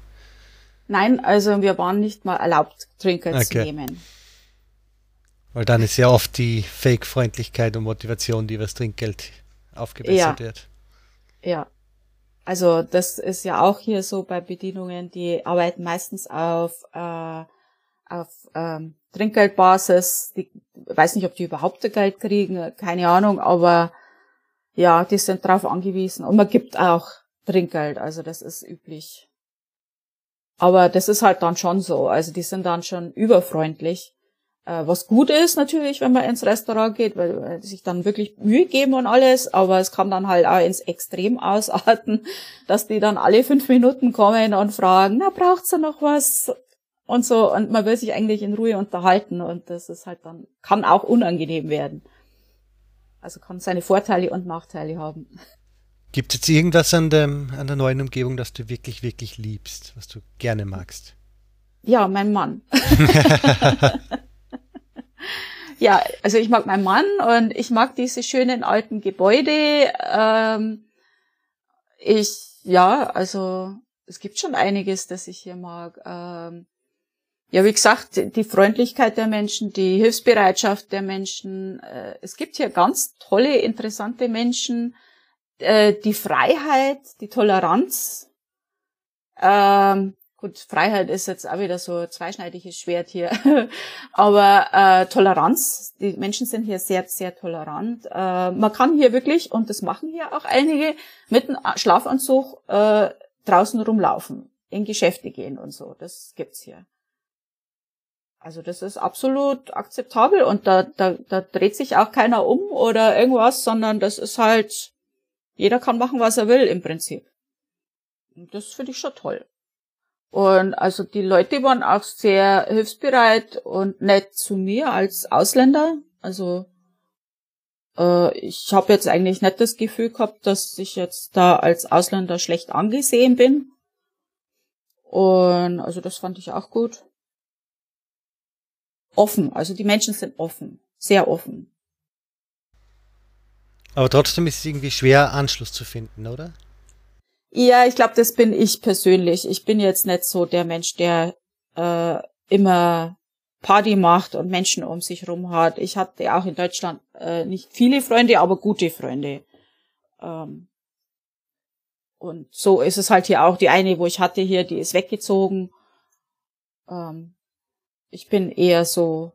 Nein, also wir waren nicht mal erlaubt, Trinkgeld okay. zu nehmen. Weil dann ist ja oft die Fake-Freundlichkeit und Motivation, die über das Trinkgeld aufgebessert ja. wird. Ja. Also das ist ja auch hier so bei Bedienungen, die arbeiten meistens auf, äh, auf ähm, Trinkgeldbasis. Die weiß nicht, ob die überhaupt Geld kriegen, keine Ahnung, aber ja, die sind darauf angewiesen. Und man gibt auch Trinkgeld, also das ist üblich. Aber das ist halt dann schon so. Also die sind dann schon überfreundlich. Äh, was gut ist natürlich, wenn man ins Restaurant geht, weil sich dann wirklich Mühe geben und alles. Aber es kann dann halt auch ins Extrem ausarten, dass die dann alle fünf Minuten kommen und fragen, na, braucht's da noch was? Und so. Und man will sich eigentlich in Ruhe unterhalten. Und das ist halt dann, kann auch unangenehm werden. Also kann seine Vorteile und Nachteile haben. Gibt es jetzt irgendwas an, dem, an der neuen Umgebung, das du wirklich, wirklich liebst, was du gerne magst? Ja, mein Mann. ja, also ich mag meinen Mann und ich mag diese schönen alten Gebäude. Ähm, ich, ja, also es gibt schon einiges, das ich hier mag. Ähm, ja, wie gesagt, die Freundlichkeit der Menschen, die Hilfsbereitschaft der Menschen. Äh, es gibt hier ganz tolle, interessante Menschen. Äh, die Freiheit, die Toleranz. Ähm, gut, Freiheit ist jetzt auch wieder so ein zweischneidiges Schwert hier. Aber äh, Toleranz, die Menschen sind hier sehr, sehr tolerant. Äh, man kann hier wirklich, und das machen hier auch einige, mit einem Schlafanzug äh, draußen rumlaufen, in Geschäfte gehen und so. Das gibt's hier. Also das ist absolut akzeptabel und da, da, da dreht sich auch keiner um oder irgendwas, sondern das ist halt, jeder kann machen, was er will im Prinzip. Und das finde ich schon toll. Und also die Leute waren auch sehr hilfsbereit und nett zu mir als Ausländer. Also äh, ich habe jetzt eigentlich nicht das Gefühl gehabt, dass ich jetzt da als Ausländer schlecht angesehen bin. Und also das fand ich auch gut offen. Also die Menschen sind offen, sehr offen. Aber trotzdem ist es irgendwie schwer, Anschluss zu finden, oder? Ja, ich glaube, das bin ich persönlich. Ich bin jetzt nicht so der Mensch, der äh, immer Party macht und Menschen um sich rum hat. Ich hatte auch in Deutschland äh, nicht viele Freunde, aber gute Freunde. Ähm, und so ist es halt hier auch. Die eine, wo ich hatte hier, die ist weggezogen. Ähm, ich bin eher so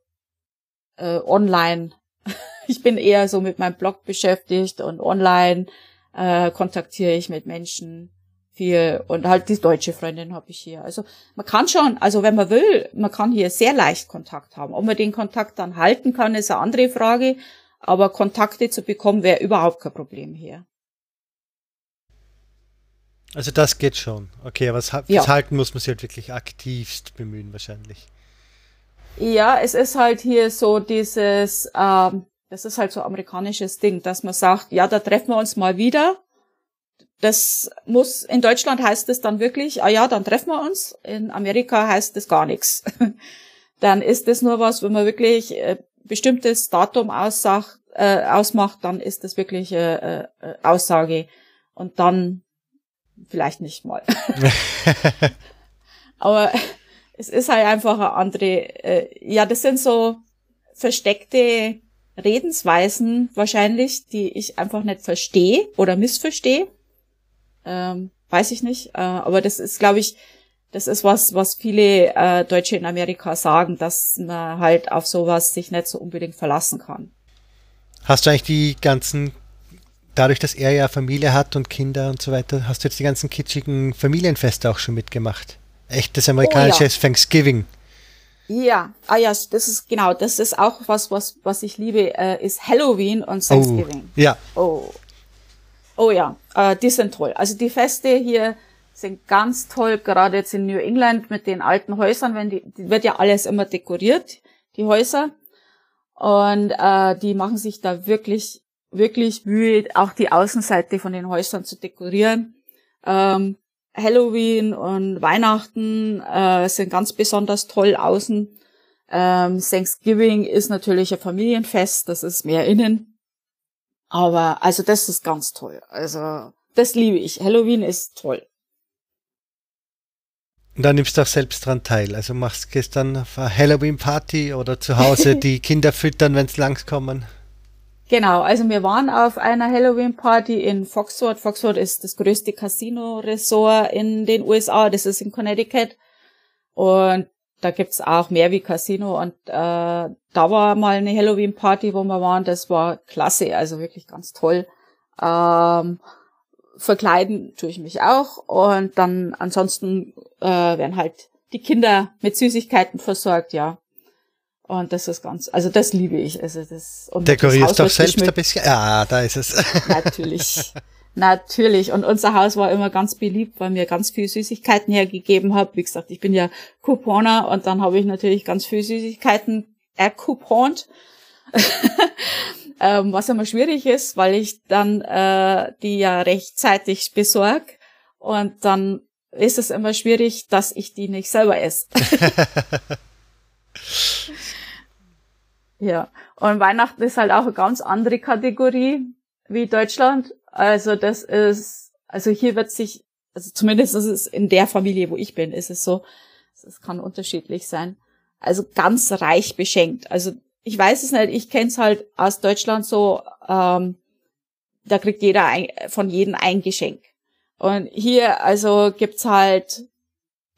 äh, online. ich bin eher so mit meinem Blog beschäftigt und online äh, kontaktiere ich mit Menschen viel und halt die deutsche Freundin habe ich hier. Also man kann schon, also wenn man will, man kann hier sehr leicht Kontakt haben. Ob man den Kontakt dann halten kann, ist eine andere Frage. Aber Kontakte zu bekommen wäre überhaupt kein Problem hier. Also das geht schon. Okay, aber das ja. Halten muss man sich halt wirklich aktivst bemühen wahrscheinlich. Ja, es ist halt hier so dieses, ähm, das ist halt so amerikanisches Ding, dass man sagt, ja, da treffen wir uns mal wieder. Das muss, in Deutschland heißt es dann wirklich, ah ja, dann treffen wir uns. In Amerika heißt es gar nichts. dann ist es nur was, wenn man wirklich äh, bestimmtes Datum aussagt, äh, ausmacht, dann ist das wirklich äh, äh, Aussage. Und dann vielleicht nicht mal. Aber es ist halt einfach eine andere, äh, ja, das sind so versteckte Redensweisen wahrscheinlich, die ich einfach nicht verstehe oder missverstehe. Ähm, weiß ich nicht. Äh, aber das ist, glaube ich, das ist was, was viele äh, Deutsche in Amerika sagen, dass man halt auf sowas sich nicht so unbedingt verlassen kann. Hast du eigentlich die ganzen, dadurch, dass er ja Familie hat und Kinder und so weiter, hast du jetzt die ganzen kitschigen Familienfeste auch schon mitgemacht? Echtes amerikanisches oh, ja. Thanksgiving. Ja, ah ja, das ist genau, das ist auch was, was, was ich liebe, äh, ist Halloween und Thanksgiving. Oh, ja. Oh. Oh ja, äh, die sind toll. Also die Feste hier sind ganz toll, gerade jetzt in New England mit den alten Häusern, wenn die, die wird ja alles immer dekoriert, die Häuser. Und äh, die machen sich da wirklich, wirklich Mühe, auch die Außenseite von den Häusern zu dekorieren. Ähm, Halloween und Weihnachten äh, sind ganz besonders toll außen. Ähm, Thanksgiving ist natürlich ein Familienfest, das ist mehr innen. Aber also das ist ganz toll. Also das liebe ich. Halloween ist toll. Und dann nimmst du auch selbst dran teil. Also machst gestern auf eine Halloween-Party oder zu Hause die Kinder füttern, wenn sie langskommen. Genau, also wir waren auf einer Halloween-Party in Foxworth. Foxworth ist das größte Casino-Resort in den USA. Das ist in Connecticut. Und da gibt's auch mehr wie Casino. Und äh, da war mal eine Halloween-Party, wo wir waren. Das war klasse, also wirklich ganz toll. Ähm, verkleiden tue ich mich auch. Und dann ansonsten äh, werden halt die Kinder mit Süßigkeiten versorgt, ja. Und das ist ganz, also das liebe ich. Also das, und Dekorierst doch selbst ein bisschen. Ja, da ist es. Natürlich. Natürlich. Und unser Haus war immer ganz beliebt, weil mir ganz viel Süßigkeiten hergegeben habe. Wie gesagt, ich bin ja Couponer und dann habe ich natürlich ganz viel Süßigkeiten ercoupont. ähm, was immer schwierig ist, weil ich dann äh, die ja rechtzeitig besorg und dann ist es immer schwierig, dass ich die nicht selber esse. Ja. Und Weihnachten ist halt auch eine ganz andere Kategorie wie Deutschland. Also das ist, also hier wird sich, also zumindest ist es in der Familie, wo ich bin, ist es so, es kann unterschiedlich sein. Also ganz reich beschenkt. Also ich weiß es nicht, ich kenne es halt aus Deutschland so, ähm, da kriegt jeder ein, von jedem ein Geschenk. Und hier, also gibt's halt,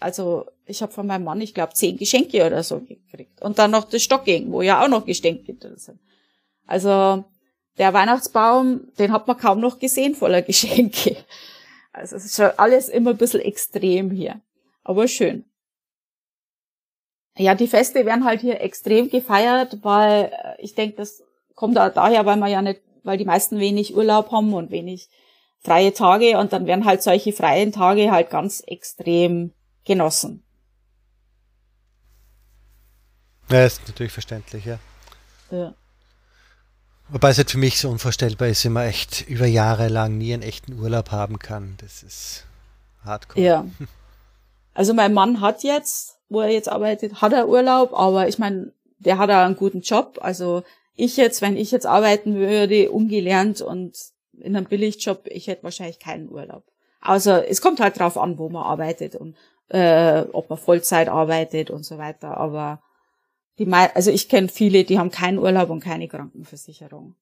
also ich habe von meinem Mann, ich glaube, zehn Geschenke oder so gekriegt. Und dann noch das Stocking, wo ja auch noch Geschenke drin sind. Also der Weihnachtsbaum, den hat man kaum noch gesehen voller Geschenke. Also es ist schon alles immer ein bisschen extrem hier. Aber schön. Ja, die Feste werden halt hier extrem gefeiert, weil äh, ich denke, das kommt auch daher, weil man ja nicht, weil die meisten wenig Urlaub haben und wenig freie Tage und dann werden halt solche freien Tage halt ganz extrem genossen. Ja, ist natürlich verständlich, ja. Ja. Wobei es halt für mich so unvorstellbar ist, wenn man echt über Jahre lang nie einen echten Urlaub haben kann. Das ist hardcore. Ja. Also mein Mann hat jetzt, wo er jetzt arbeitet, hat er Urlaub, aber ich meine, der hat auch einen guten Job. Also ich jetzt, wenn ich jetzt arbeiten würde, ungelernt und in einem Billigjob, ich hätte wahrscheinlich keinen Urlaub. Also es kommt halt drauf an, wo man arbeitet und äh, ob man Vollzeit arbeitet und so weiter. Aber die also ich kenne viele, die haben keinen Urlaub und keine Krankenversicherung.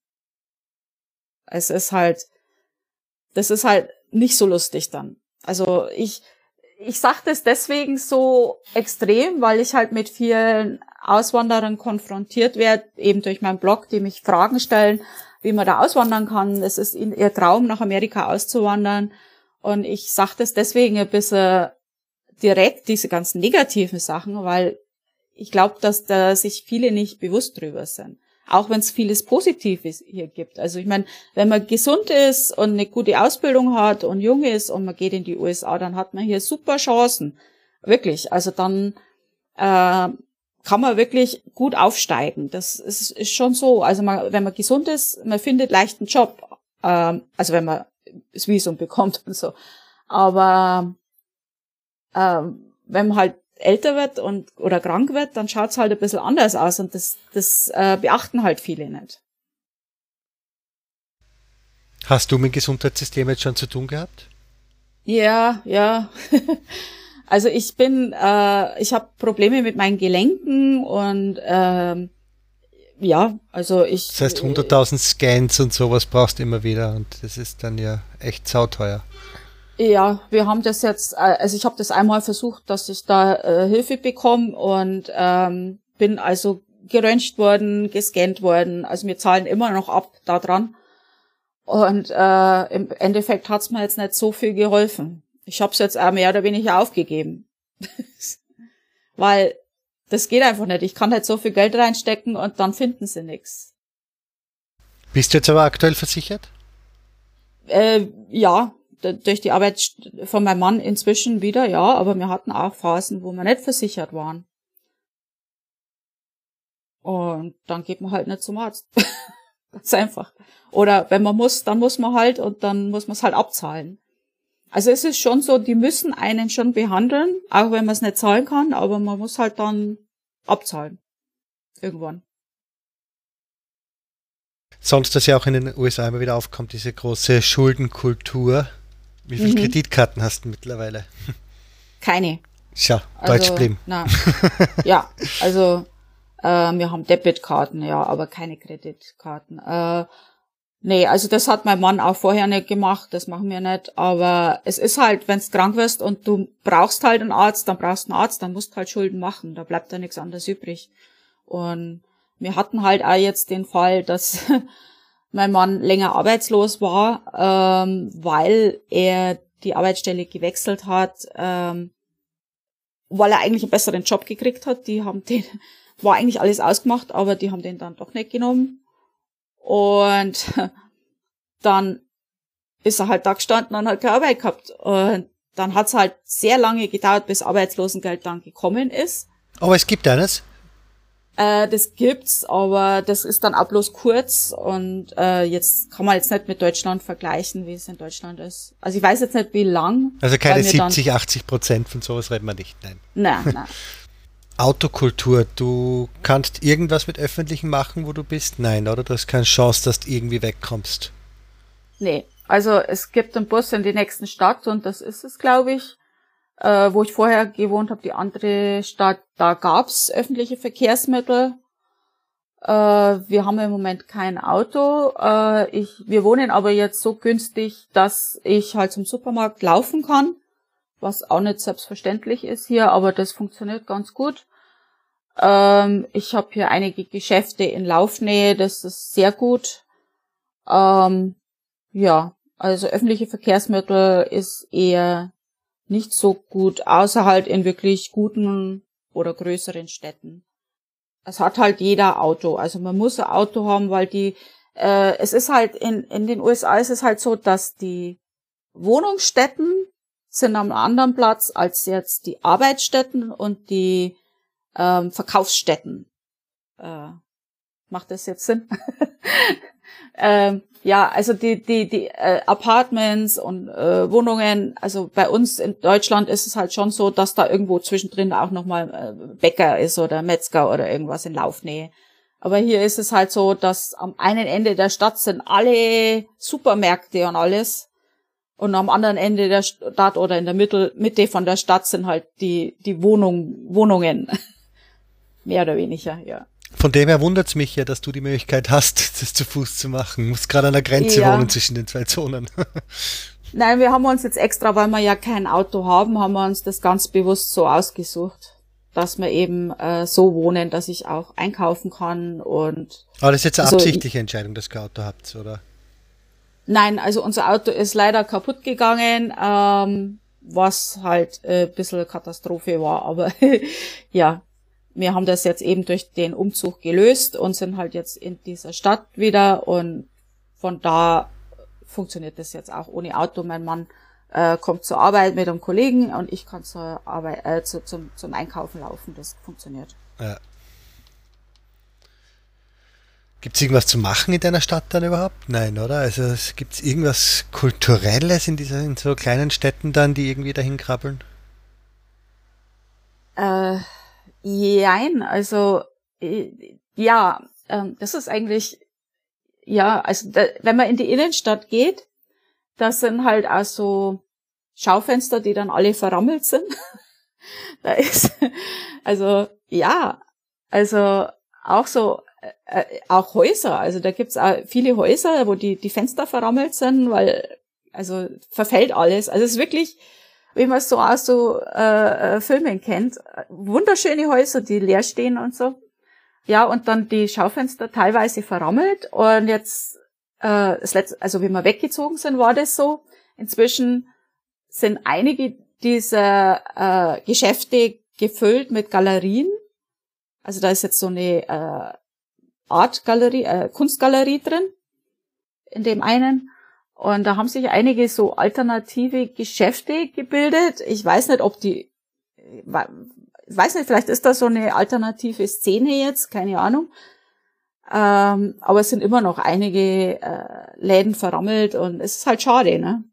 Es ist halt, das ist halt nicht so lustig dann. Also ich, ich sag das deswegen so extrem, weil ich halt mit vielen Auswanderern konfrontiert werde, eben durch meinen Blog, die mich Fragen stellen, wie man da auswandern kann. Es ist ihr Traum, nach Amerika auszuwandern. Und ich sag das deswegen ein bisschen direkt, diese ganzen negativen Sachen, weil ich glaube, dass da sich viele nicht bewusst drüber sind. Auch wenn es vieles Positives hier gibt. Also ich meine, wenn man gesund ist und eine gute Ausbildung hat und jung ist und man geht in die USA, dann hat man hier super Chancen. Wirklich. Also dann äh, kann man wirklich gut aufsteigen. Das ist, ist schon so. Also man, wenn man gesund ist, man findet leicht einen Job. Ähm, also wenn man das Visum bekommt und so. Aber ähm, wenn man halt älter wird und oder krank wird, dann schaut's halt ein bisschen anders aus und das, das äh, beachten halt viele nicht. Hast du mit Gesundheitssystem jetzt schon zu tun gehabt? Ja, ja. also ich bin, äh, ich habe Probleme mit meinen Gelenken und ähm, ja, also ich. Das heißt 100.000 Scans und sowas brauchst du immer wieder und das ist dann ja echt sauteuer. Ja, wir haben das jetzt, äh, also ich habe das einmal versucht, dass ich da äh, Hilfe bekomme und ähm, bin also geröntgt worden, gescannt worden. Also wir zahlen immer noch ab da dran. Und äh, im Endeffekt hat's mir jetzt nicht so viel geholfen. Ich habe es jetzt auch mehr oder weniger aufgegeben. Weil das geht einfach nicht. Ich kann nicht so viel Geld reinstecken und dann finden sie nichts. Bist du jetzt aber aktuell versichert? Äh, ja, durch die Arbeit von meinem Mann inzwischen wieder, ja, aber wir hatten auch Phasen, wo wir nicht versichert waren. Und dann geht man halt nicht zum Arzt. Ganz einfach. Oder wenn man muss, dann muss man halt und dann muss man es halt abzahlen. Also es ist schon so, die müssen einen schon behandeln, auch wenn man es nicht zahlen kann, aber man muss halt dann abzahlen. Irgendwann. Sonst, dass ja auch in den USA immer wieder aufkommt, diese große Schuldenkultur. Wie viele mhm. Kreditkarten hast du mittlerweile? Keine. Tja, also, Deutsch blieben. Na, ja, also äh, wir haben Debitkarten, ja, aber keine Kreditkarten. Äh, nee, also das hat mein Mann auch vorher nicht gemacht, das machen wir nicht. Aber es ist halt, wenn du krank wirst und du brauchst halt einen Arzt, dann brauchst du einen Arzt, dann musst du halt Schulden machen, da bleibt ja nichts anderes übrig. Und wir hatten halt auch jetzt den Fall, dass mein Mann länger arbeitslos war, ähm, weil er die Arbeitsstelle gewechselt hat, ähm, weil er eigentlich einen besseren Job gekriegt hat. Die haben den, war eigentlich alles ausgemacht, aber die haben den dann doch nicht genommen. Und dann ist er halt da gestanden und hat keine Arbeit gehabt. Und dann hat's halt sehr lange gedauert, bis Arbeitslosengeld dann gekommen ist. Aber es gibt eines. Äh, das gibt's, aber das ist dann auch bloß kurz und äh, jetzt kann man jetzt nicht mit Deutschland vergleichen, wie es in Deutschland ist. Also ich weiß jetzt nicht, wie lang. Also keine 70, 80 Prozent von sowas reden wir nicht, nein. Nein, nein. Autokultur, du kannst irgendwas mit Öffentlichen machen, wo du bist? Nein, oder? Du hast keine Chance, dass du irgendwie wegkommst. Nee, also es gibt einen Bus in die nächsten Stadt und das ist es, glaube ich äh, wo ich vorher gewohnt habe, die andere Stadt, da gab's öffentliche Verkehrsmittel. Äh, wir haben im Moment kein Auto. Äh, ich, wir wohnen aber jetzt so günstig, dass ich halt zum Supermarkt laufen kann, was auch nicht selbstverständlich ist hier, aber das funktioniert ganz gut. Ähm, ich habe hier einige Geschäfte in Laufnähe, das ist sehr gut. Ähm, ja, also öffentliche Verkehrsmittel ist eher nicht so gut, außer halt in wirklich guten oder größeren Städten. Es hat halt jeder Auto. Also man muss ein Auto haben, weil die, äh, es ist halt in, in den USA ist es halt so, dass die Wohnungsstätten sind am anderen Platz als jetzt die Arbeitsstätten und die ähm, Verkaufsstätten. Äh, macht das jetzt Sinn? ähm, ja, also die die die äh, Apartments und äh, Wohnungen, also bei uns in Deutschland ist es halt schon so, dass da irgendwo zwischendrin auch nochmal äh, Bäcker ist oder Metzger oder irgendwas in Laufnähe. Aber hier ist es halt so, dass am einen Ende der Stadt sind alle Supermärkte und alles. Und am anderen Ende der Stadt oder in der Mitte, Mitte von der Stadt sind halt die, die Wohnung, Wohnungen. Mehr oder weniger, ja. Von dem her wundert es mich ja, dass du die Möglichkeit hast, das zu Fuß zu machen. Du musst gerade an der Grenze ja. wohnen zwischen den zwei Zonen. Nein, wir haben uns jetzt extra, weil wir ja kein Auto haben, haben wir uns das ganz bewusst so ausgesucht, dass wir eben äh, so wohnen, dass ich auch einkaufen kann und. Aber das ist jetzt eine also, absichtliche Entscheidung, dass ihr kein Auto habt, oder? Nein, also unser Auto ist leider kaputt gegangen, ähm, was halt äh, ein bisschen Katastrophe war, aber ja, wir haben das jetzt eben durch den Umzug gelöst und sind halt jetzt in dieser Stadt wieder und von da funktioniert das jetzt auch ohne Auto. Mein Mann äh, kommt zur Arbeit mit einem Kollegen und ich kann zur Arbeit, äh, zu, zum, zum Einkaufen laufen. Das funktioniert. Ja. Gibt es irgendwas zu machen in deiner Stadt dann überhaupt? Nein, oder? Also gibt es irgendwas Kulturelles in, dieser, in so kleinen Städten dann, die irgendwie dahin krabbeln? Äh, Jein, also äh, ja, ähm, das ist eigentlich, ja, also wenn man in die Innenstadt geht, das sind halt auch so Schaufenster, die dann alle verrammelt sind. da ist, also ja, also auch so, äh, auch Häuser, also da gibt's auch viele Häuser, wo die, die Fenster verrammelt sind, weil, also verfällt alles. Also es ist wirklich, wie man es so aus so äh, äh, Filmen kennt, wunderschöne Häuser, die leer stehen und so. Ja, und dann die Schaufenster teilweise verrammelt und jetzt, äh, das letzte, also wie wir weggezogen sind, war das so. Inzwischen sind einige dieser äh, Geschäfte gefüllt mit Galerien. Also da ist jetzt so eine äh, Artgalerie, äh, Kunstgalerie drin in dem einen. Und da haben sich einige so alternative Geschäfte gebildet. Ich weiß nicht, ob die, weiß nicht, vielleicht ist da so eine alternative Szene jetzt, keine Ahnung. Ähm, aber es sind immer noch einige äh, Läden verrammelt und es ist halt schade, ne?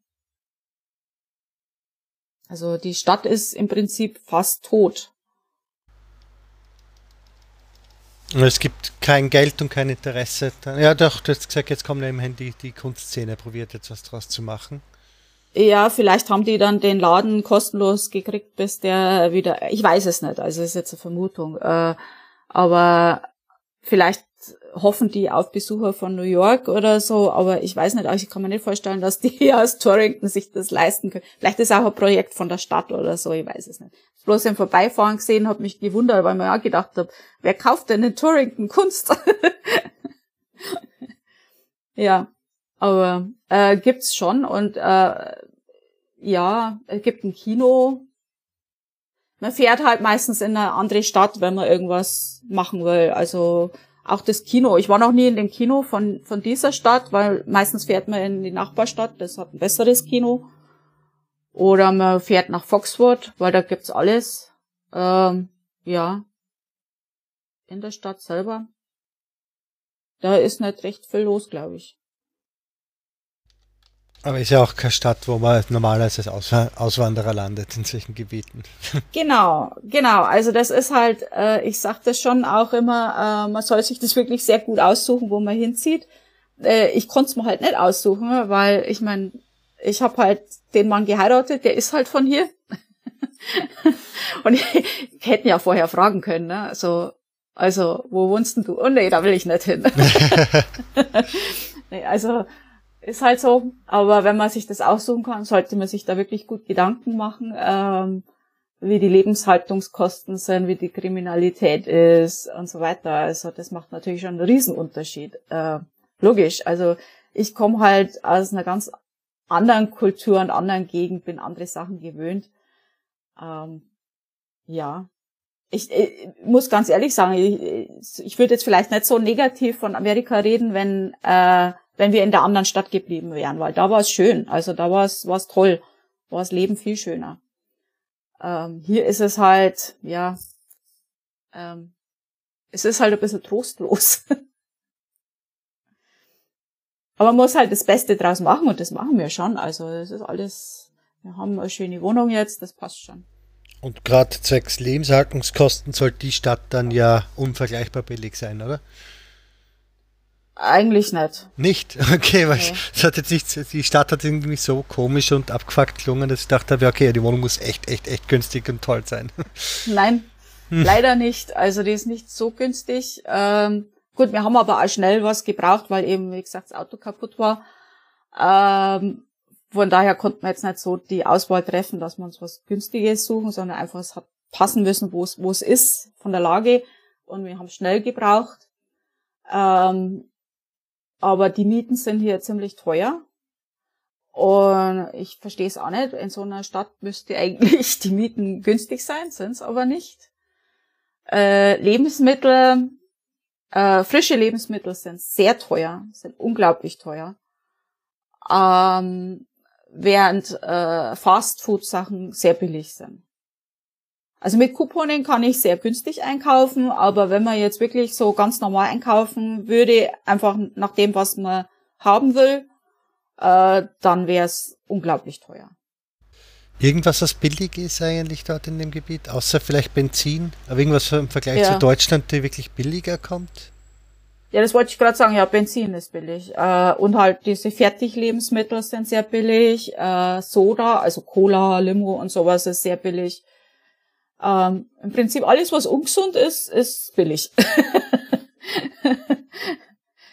Also die Stadt ist im Prinzip fast tot. Es gibt kein Geld und kein Interesse. Ja, doch, du hast gesagt, jetzt kommt immerhin die, die Kunstszene, probiert jetzt was draus zu machen. Ja, vielleicht haben die dann den Laden kostenlos gekriegt, bis der wieder, ich weiß es nicht, also ist jetzt eine Vermutung, äh, aber vielleicht hoffen die auf Besucher von New York oder so, aber ich weiß nicht, also ich kann mir nicht vorstellen, dass die aus Torrington sich das leisten können. Vielleicht ist auch ein Projekt von der Stadt oder so, ich weiß es nicht. Bloß im Vorbeifahren gesehen, habe mich gewundert, weil mir auch gedacht habe, wer kauft denn in Torrington Kunst? ja, aber äh, gibt's schon und äh, ja, es gibt ein Kino. Man fährt halt meistens in eine andere Stadt, wenn man irgendwas machen will. Also auch das Kino. Ich war noch nie in dem Kino von, von dieser Stadt, weil meistens fährt man in die Nachbarstadt, das hat ein besseres Kino. Oder man fährt nach Foxwood, weil da gibt's alles. Ähm, ja. In der Stadt selber. Da ist nicht recht viel los, glaube ich. Aber ist ja auch keine Stadt, wo man normalerweise als Auswanderer landet in solchen Gebieten. Genau, genau. Also das ist halt, äh, ich sage das schon auch immer, äh, man soll sich das wirklich sehr gut aussuchen, wo man hinzieht. Äh, ich konnte es mir halt nicht aussuchen, weil ich meine, ich habe halt den Mann geheiratet, der ist halt von hier. Und ich, ich hätten ja vorher fragen können, ne? So, also, wo wohnst denn du? Oh nee, da will ich nicht hin. nee, also ist halt so. Aber wenn man sich das aussuchen kann, sollte man sich da wirklich gut Gedanken machen, ähm, wie die Lebenshaltungskosten sind, wie die Kriminalität ist und so weiter. Also das macht natürlich schon einen Riesenunterschied. Äh, logisch. Also ich komme halt aus einer ganz anderen Kultur und anderen Gegend, bin andere Sachen gewöhnt. Ähm, ja. Ich, ich äh, muss ganz ehrlich sagen, ich, ich würde jetzt vielleicht nicht so negativ von Amerika reden, wenn äh, wenn wir in der anderen Stadt geblieben wären, weil da war es schön. Also da war es war's toll, war das Leben viel schöner. Ähm, hier ist es halt, ja, ähm, es ist halt ein bisschen trostlos. Aber man muss halt das Beste draus machen und das machen wir schon. Also es ist alles, wir haben eine schöne Wohnung jetzt, das passt schon. Und gerade zwecks Lebenshaltungskosten soll die Stadt dann ja unvergleichbar billig sein, oder? Eigentlich nicht. Nicht? Okay, weil nee. es hat jetzt nicht, die Stadt hat irgendwie so komisch und abgefuckt gelungen, dass ich dachte, okay, die Wohnung muss echt, echt, echt günstig und toll sein. Nein, hm. leider nicht. Also die ist nicht so günstig. Ähm, gut, wir haben aber auch schnell was gebraucht, weil eben, wie gesagt, das Auto kaputt war. Ähm, von daher konnten wir jetzt nicht so die Auswahl treffen, dass wir uns was Günstiges suchen, sondern einfach es hat passen müssen, wo es, ist, von der Lage. Und wir haben schnell gebraucht. Ähm, aber die Mieten sind hier ziemlich teuer. Und ich verstehe es auch nicht. In so einer Stadt müsste eigentlich die Mieten günstig sein, sind es aber nicht. Äh, Lebensmittel, äh, frische Lebensmittel sind sehr teuer, sind unglaublich teuer. Ähm, während äh, Fastfood-Sachen sehr billig sind. Also mit Couponen kann ich sehr günstig einkaufen, aber wenn man jetzt wirklich so ganz normal einkaufen würde, einfach nach dem, was man haben will, äh, dann wäre es unglaublich teuer. Irgendwas, was billig ist eigentlich dort in dem Gebiet, außer vielleicht Benzin, aber irgendwas im Vergleich ja. zu Deutschland, der wirklich billiger kommt? Ja, das wollte ich gerade sagen. Ja, Benzin ist billig. Äh, und halt diese Fertiglebensmittel sind sehr billig. Äh, Soda, also Cola, Limo und sowas ist sehr billig. Ähm, Im Prinzip alles, was ungesund ist, ist billig.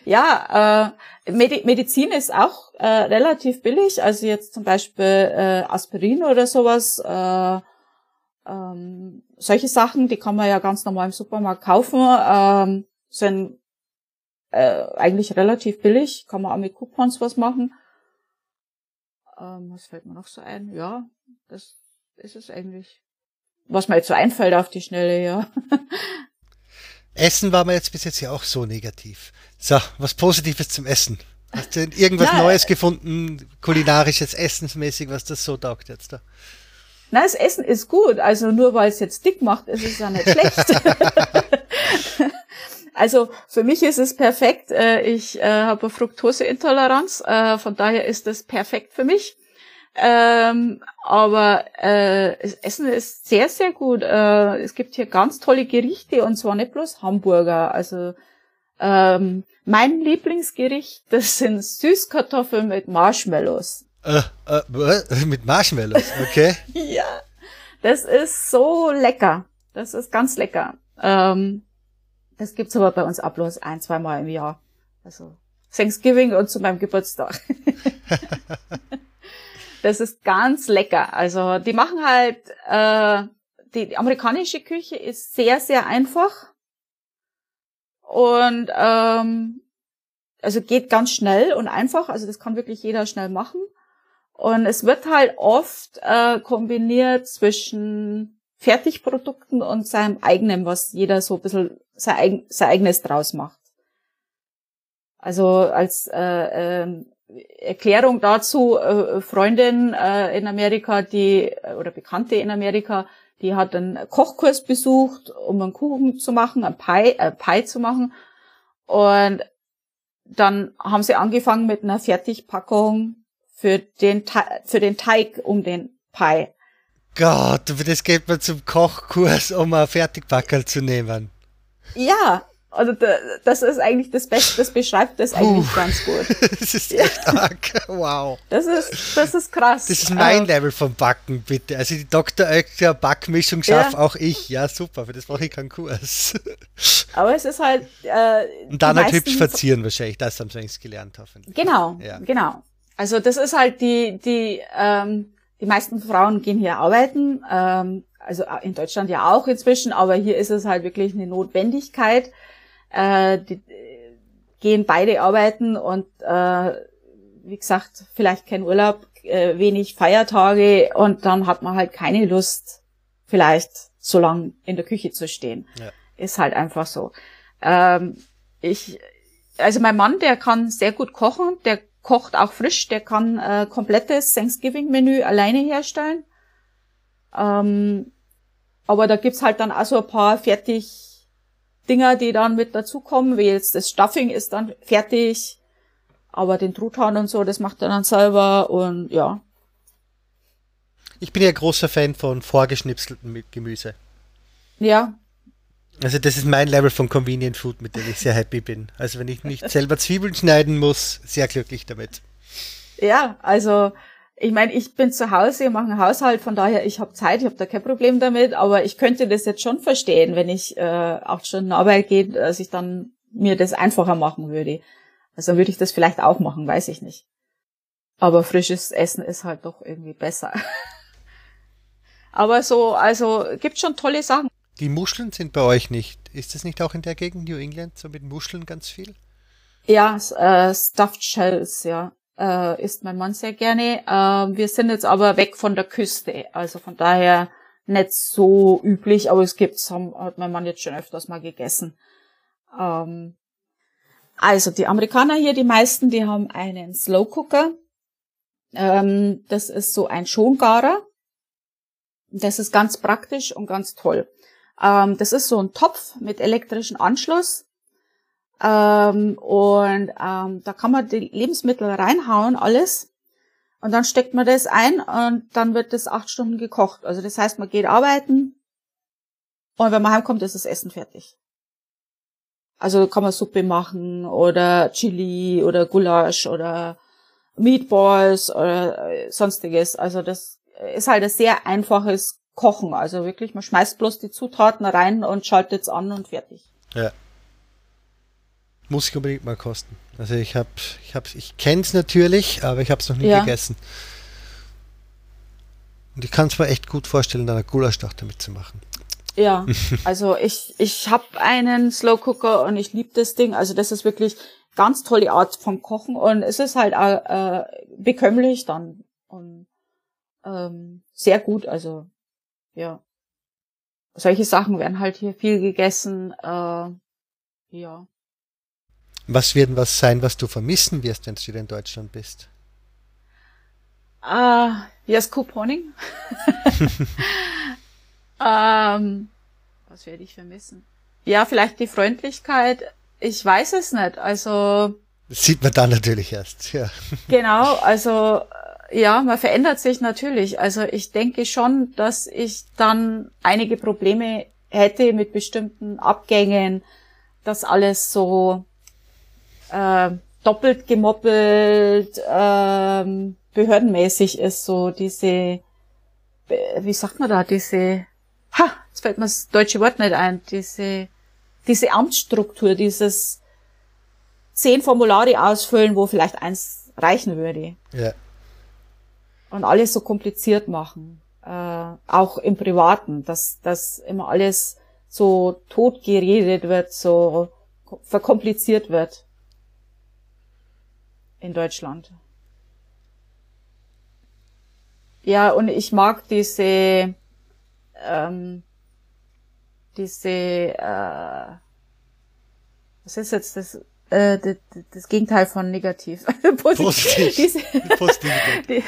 ja, äh, Medi Medizin ist auch äh, relativ billig. Also jetzt zum Beispiel äh, Aspirin oder sowas. Äh, ähm, solche Sachen, die kann man ja ganz normal im Supermarkt kaufen, ähm, sind äh, eigentlich relativ billig. Kann man auch mit Coupons was machen. Ähm, was fällt mir noch so ein? Ja, das ist es eigentlich. Was mir jetzt so einfällt auf die Schnelle, ja. Essen war mir jetzt bis jetzt ja auch so negativ. So, was Positives zum Essen. Hast du irgendwas ja, Neues gefunden, kulinarisches, essensmäßig, was das so taugt jetzt da? Na, das Essen ist gut. Also nur weil es jetzt dick macht, ist es ja nicht schlecht. also für mich ist es perfekt. Äh, ich äh, habe Fructoseintoleranz, äh, von daher ist es perfekt für mich. Ähm, aber äh, das Essen ist sehr, sehr gut. Äh, es gibt hier ganz tolle Gerichte und zwar nicht bloß Hamburger. Also ähm, mein Lieblingsgericht, das sind Süßkartoffeln mit Marshmallows. Äh, äh, mit Marshmallows, okay. ja, das ist so lecker. Das ist ganz lecker. Ähm, das gibt's aber bei uns ab bloß ein, zweimal im Jahr. Also Thanksgiving und zu meinem Geburtstag. Das ist ganz lecker. Also die machen halt, äh, die, amerikanische Küche ist sehr, sehr einfach. Und ähm, also geht ganz schnell und einfach. Also das kann wirklich jeder schnell machen. Und es wird halt oft äh, kombiniert zwischen Fertigprodukten und seinem eigenen, was jeder so ein bisschen sein, sein eigenes draus macht. Also als äh, äh, Erklärung dazu, äh, Freundin äh, in Amerika, die oder Bekannte in Amerika, die hat einen Kochkurs besucht, um einen Kuchen zu machen, ein Pie, äh, Pie zu machen. Und dann haben sie angefangen mit einer Fertigpackung für den, für den Teig um den Pie. Gott, das geht man zum Kochkurs, um ein Fertigpackerl zu nehmen. Ja, also das ist eigentlich das Beste, das beschreibt das eigentlich Puh, ganz gut. Das ist echt arg. Wow. Das ist, das ist krass. Das ist mein uh, Level vom Backen, bitte. Also die Dr. Oetker Backmischung schaffe ja. auch ich. Ja, super, für das brauche ich keinen Kurs. Aber es ist halt. Äh, Und dann halt hübsch verzieren wahrscheinlich, das haben sie eigentlich gelernt, hoffentlich. Genau, ja. genau. Also das ist halt die, die, ähm, die meisten Frauen gehen hier arbeiten, ähm, also in Deutschland ja auch inzwischen, aber hier ist es halt wirklich eine Notwendigkeit äh, die, gehen beide arbeiten und äh, wie gesagt, vielleicht kein Urlaub, äh, wenig Feiertage und dann hat man halt keine Lust, vielleicht so lang in der Küche zu stehen. Ja. Ist halt einfach so. Ähm, ich, also mein Mann, der kann sehr gut kochen, der kocht auch frisch, der kann äh, komplettes Thanksgiving-Menü alleine herstellen. Ähm, aber da gibt's halt dann auch so ein paar fertig Dinger, die dann mit dazukommen, wie jetzt das Stuffing ist dann fertig, aber den Truthahn und so, das macht er dann selber und ja. Ich bin ja großer Fan von vorgeschnipseltem Gemüse. Ja. Also das ist mein Level von Convenient Food, mit dem ich sehr happy bin. Also wenn ich nicht selber Zwiebeln schneiden muss, sehr glücklich damit. Ja, also ich meine, ich bin zu Hause, mache einen Haushalt, von daher, ich habe Zeit, ich habe da kein Problem damit, aber ich könnte das jetzt schon verstehen, wenn ich äh, acht Stunden Arbeit gehe, dass ich dann mir das einfacher machen würde. Also würde ich das vielleicht auch machen, weiß ich nicht. Aber frisches Essen ist halt doch irgendwie besser. aber so, also gibt schon tolle Sachen. Die Muscheln sind bei euch nicht. Ist das nicht auch in der Gegend New England so mit Muscheln ganz viel? Ja, äh, Stuffed Shells, ja äh, isst mein Mann sehr gerne. Äh, wir sind jetzt aber weg von der Küste, also von daher nicht so üblich, aber es gibt's, haben, hat mein Mann jetzt schon öfters mal gegessen. Ähm, also die Amerikaner hier, die meisten, die haben einen Slow Cooker. Ähm, das ist so ein Schongarer. Das ist ganz praktisch und ganz toll. Ähm, das ist so ein Topf mit elektrischen Anschluss. Ähm, und ähm, da kann man die Lebensmittel reinhauen, alles. Und dann steckt man das ein und dann wird das acht Stunden gekocht. Also das heißt, man geht arbeiten und wenn man heimkommt, ist das Essen fertig. Also kann man Suppe machen oder Chili oder Gulasch oder Meatballs oder äh, sonstiges. Also das ist halt ein sehr einfaches Kochen. Also wirklich, man schmeißt bloß die Zutaten rein und schaltet es an und fertig. Ja. Muss ich unbedingt mal kosten. Also ich habe, ich habe, ich kenne es natürlich, aber ich habe es noch nie ja. gegessen. Und ich kann es mir echt gut vorstellen, da eine Gulaschdach damit zu machen. Ja, also ich, ich habe einen Slow Cooker und ich liebe das Ding. Also das ist wirklich ganz tolle Art von Kochen und es ist halt auch, äh, bekömmlich dann und ähm, sehr gut. Also ja, solche Sachen werden halt hier viel gegessen. Äh, ja. Was wird was sein, was du vermissen wirst, wenn du wieder in Deutschland bist? Uh, yes, Couponing. ähm, was werde ich vermissen? Ja, vielleicht die Freundlichkeit. Ich weiß es nicht. Also. Das sieht man dann natürlich erst, ja. Genau, also ja, man verändert sich natürlich. Also ich denke schon, dass ich dann einige Probleme hätte mit bestimmten Abgängen, dass alles so äh, doppelt gemoppelt, äh, behördenmäßig ist, so diese, wie sagt man da, diese, ha, jetzt fällt mir das deutsche Wort nicht ein, diese, diese Amtsstruktur, dieses zehn Formulare ausfüllen, wo vielleicht eins reichen würde. Ja. Und alles so kompliziert machen. Äh, auch im Privaten, dass, dass immer alles so tot geredet wird, so verkompliziert wird in Deutschland. Ja, und ich mag diese, ähm, diese, äh, was ist jetzt das, äh, das, das Gegenteil von negativ. Positiv. diese, Positivität. Die,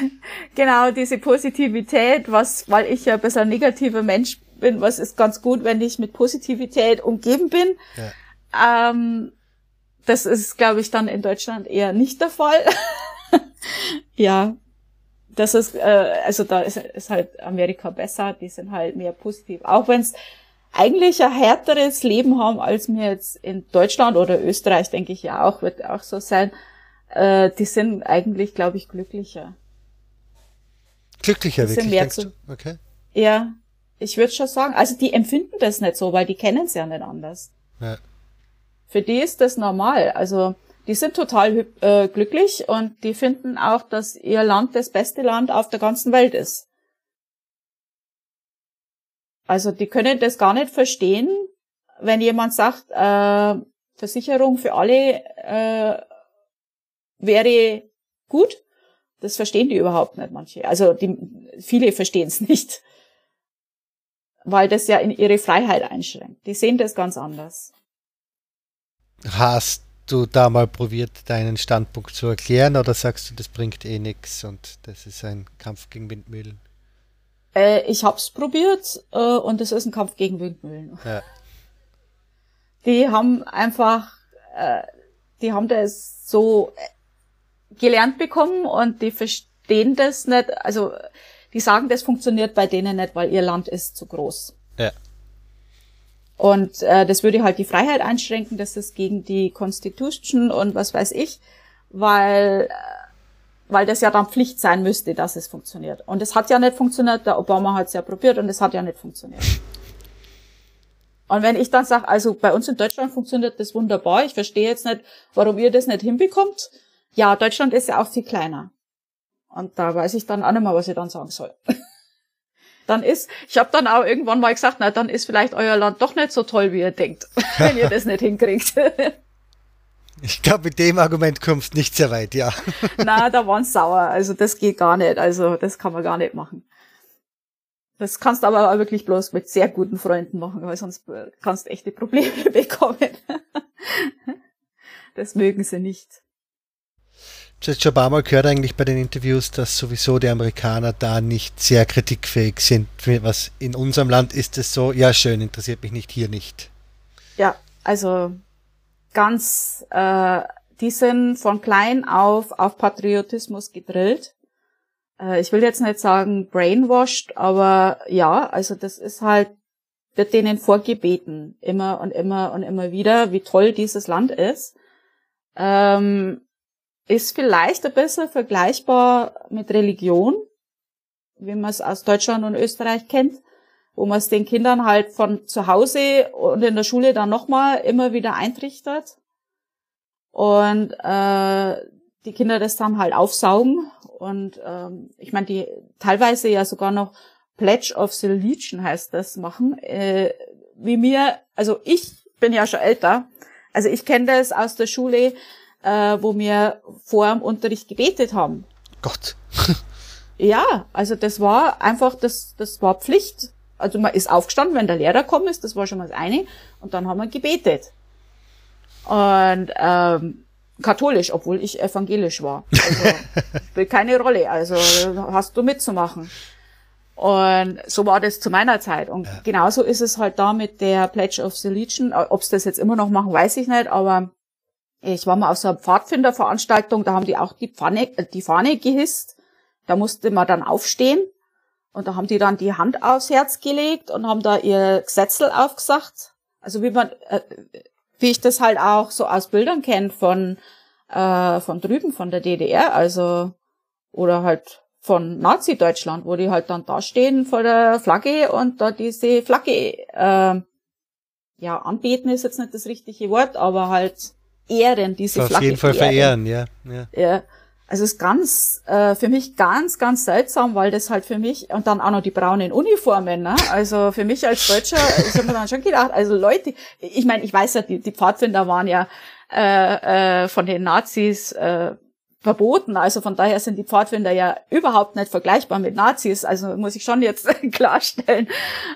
genau, diese Positivität, was, weil ich ja ein bisschen ein negativer Mensch bin, was ist ganz gut, wenn ich mit Positivität umgeben bin. Ja. Ähm, das ist, glaube ich, dann in Deutschland eher nicht der Fall. ja, das ist, äh, also da ist, ist halt Amerika besser, die sind halt mehr positiv. Auch wenn es eigentlich ein härteres Leben haben, als wir jetzt in Deutschland oder Österreich, denke ich ja auch, wird auch so sein. Äh, die sind eigentlich, glaube ich, glücklicher. Glücklicher, die wirklich? Mehr zu, okay. Ja, ich würde schon sagen. Also die empfinden das nicht so, weil die kennen es ja nicht anders. Ja. Für die ist das normal. Also die sind total äh, glücklich und die finden auch, dass ihr Land das beste Land auf der ganzen Welt ist. Also die können das gar nicht verstehen, wenn jemand sagt, äh, Versicherung für alle äh, wäre gut. Das verstehen die überhaupt nicht, manche. Also die, viele verstehen es nicht, weil das ja in ihre Freiheit einschränkt. Die sehen das ganz anders. Hast du da mal probiert, deinen Standpunkt zu erklären oder sagst du, das bringt eh nichts und das ist ein Kampf gegen Windmühlen? Äh, ich hab's probiert äh, und es ist ein Kampf gegen Windmühlen. Ja. Die haben einfach, äh, die haben das so gelernt bekommen und die verstehen das nicht, also die sagen, das funktioniert bei denen nicht, weil ihr Land ist zu groß. Ja. Und äh, das würde halt die Freiheit einschränken, das ist gegen die Constitution und was weiß ich, weil, äh, weil das ja dann Pflicht sein müsste, dass es funktioniert. Und es hat ja nicht funktioniert, der Obama hat es ja probiert und es hat ja nicht funktioniert. Und wenn ich dann sage, also bei uns in Deutschland funktioniert das wunderbar, ich verstehe jetzt nicht, warum ihr das nicht hinbekommt. Ja, Deutschland ist ja auch viel kleiner. Und da weiß ich dann auch nicht mehr, was ich dann sagen soll. dann ist, ich habe dann auch irgendwann mal gesagt, na, dann ist vielleicht euer Land doch nicht so toll, wie ihr denkt, wenn ihr das nicht hinkriegt. Ich glaube, mit dem Argument kommst nicht sehr weit, ja. Na, da waren sauer. Also das geht gar nicht. Also das kann man gar nicht machen. Das kannst du aber auch wirklich bloß mit sehr guten Freunden machen, weil sonst kannst du echte Probleme bekommen. Das mögen sie nicht. Du hast schon ein paar Mal gehört eigentlich bei den Interviews, dass sowieso die Amerikaner da nicht sehr kritikfähig sind. Was in unserem Land ist es so, ja schön, interessiert mich nicht, hier nicht. Ja, also ganz, äh, die sind von klein auf auf Patriotismus gedrillt. Äh, ich will jetzt nicht sagen brainwashed, aber ja, also das ist halt wird denen vorgebeten, immer und immer und immer wieder, wie toll dieses Land ist. Ähm, ist vielleicht ein bisschen vergleichbar mit Religion, wie man es aus Deutschland und Österreich kennt, wo man es den Kindern halt von zu Hause und in der Schule dann nochmal immer wieder eintrichtert. Und äh, die Kinder das dann halt aufsaugen. Und ähm, ich meine, die teilweise ja sogar noch Pledge of the Legion heißt das machen. Äh, wie mir, also ich bin ja schon älter, also ich kenne das aus der Schule, äh, wo wir vor dem Unterricht gebetet haben. Gott. ja, also das war einfach, das, das war Pflicht. Also man ist aufgestanden, wenn der Lehrer gekommen ist, das war schon mal das eine, und dann haben wir gebetet. Und ähm, katholisch, obwohl ich evangelisch war. Also spielt keine Rolle. Also hast du mitzumachen. Und so war das zu meiner Zeit. Und ja. genauso ist es halt da mit der Pledge of the Legion. Ob sie das jetzt immer noch machen, weiß ich nicht. Aber ich war mal auf so einer Pfadfinderveranstaltung, da haben die auch die Pfanne, äh, die Fahne gehisst. Da musste man dann aufstehen. Und da haben die dann die Hand aufs Herz gelegt und haben da ihr Gesetzel aufgesagt. Also wie man, äh, wie ich das halt auch so aus Bildern kenne von, äh, von drüben, von der DDR, also, oder halt von Nazi-Deutschland, wo die halt dann da stehen vor der Flagge und da diese Flagge, äh, ja, anbeten ist jetzt nicht das richtige Wort, aber halt ehren, diese Flagge. Auf jeden Fall ehren. verehren, ja. ja. ja. Also es ist ganz, äh, für mich ganz, ganz seltsam, weil das halt für mich, und dann auch noch die braunen Uniformen, ne? Also für mich als Deutscher, ich habe mir dann schon gedacht, also Leute, ich meine, ich weiß ja, die, die Pfadfinder waren ja äh, äh, von den Nazis äh, verboten. Also von daher sind die Pfadfinder ja überhaupt nicht vergleichbar mit Nazis. Also muss ich schon jetzt klarstellen.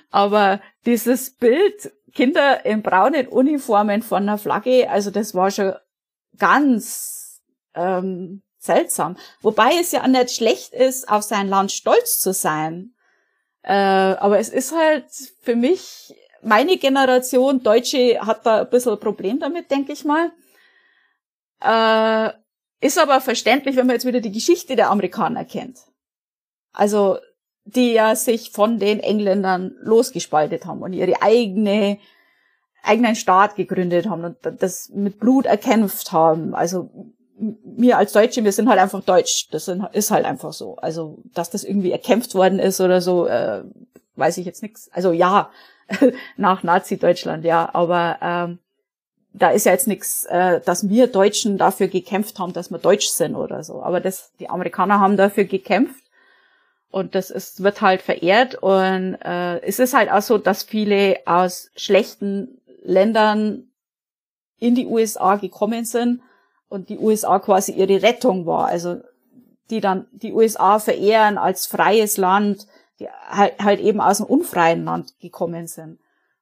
Aber dieses Bild, Kinder in braunen Uniformen von einer Flagge, also das war schon ganz ähm, seltsam. Wobei es ja nicht schlecht ist, auf sein Land stolz zu sein. Äh, aber es ist halt für mich, meine Generation Deutsche hat da ein bisschen ein Problem damit, denke ich mal. Äh, ist aber verständlich, wenn man jetzt wieder die Geschichte der Amerikaner kennt. Also, die ja sich von den Engländern losgespaltet haben und ihre eigene, eigenen Staat gegründet haben und das mit Blut erkämpft haben. Also, wir als Deutsche, wir sind halt einfach deutsch. Das ist halt einfach so. Also, dass das irgendwie erkämpft worden ist oder so, äh, weiß ich jetzt nichts. Also ja, nach Nazi-Deutschland, ja. Aber ähm, da ist ja jetzt nichts, äh, dass wir Deutschen dafür gekämpft haben, dass wir deutsch sind oder so. Aber das, die Amerikaner haben dafür gekämpft und das ist, wird halt verehrt. Und äh, es ist halt auch so, dass viele aus schlechten Ländern in die USA gekommen sind und die USA quasi ihre Rettung war. Also die dann die USA verehren als freies Land, die halt, halt eben aus einem unfreien Land gekommen sind.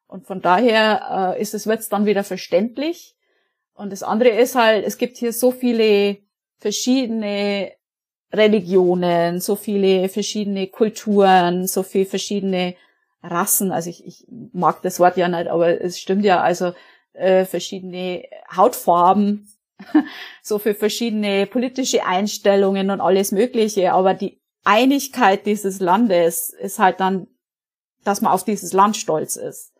Und von daher äh, ist es wird's dann wieder verständlich. Und das andere ist halt, es gibt hier so viele verschiedene Religionen, so viele verschiedene Kulturen, so viele verschiedene Rassen. Also ich, ich mag das Wort ja nicht, aber es stimmt ja. Also äh, verschiedene Hautfarben, so für verschiedene politische Einstellungen und alles Mögliche. Aber die Einigkeit dieses Landes ist halt dann, dass man auf dieses Land stolz ist.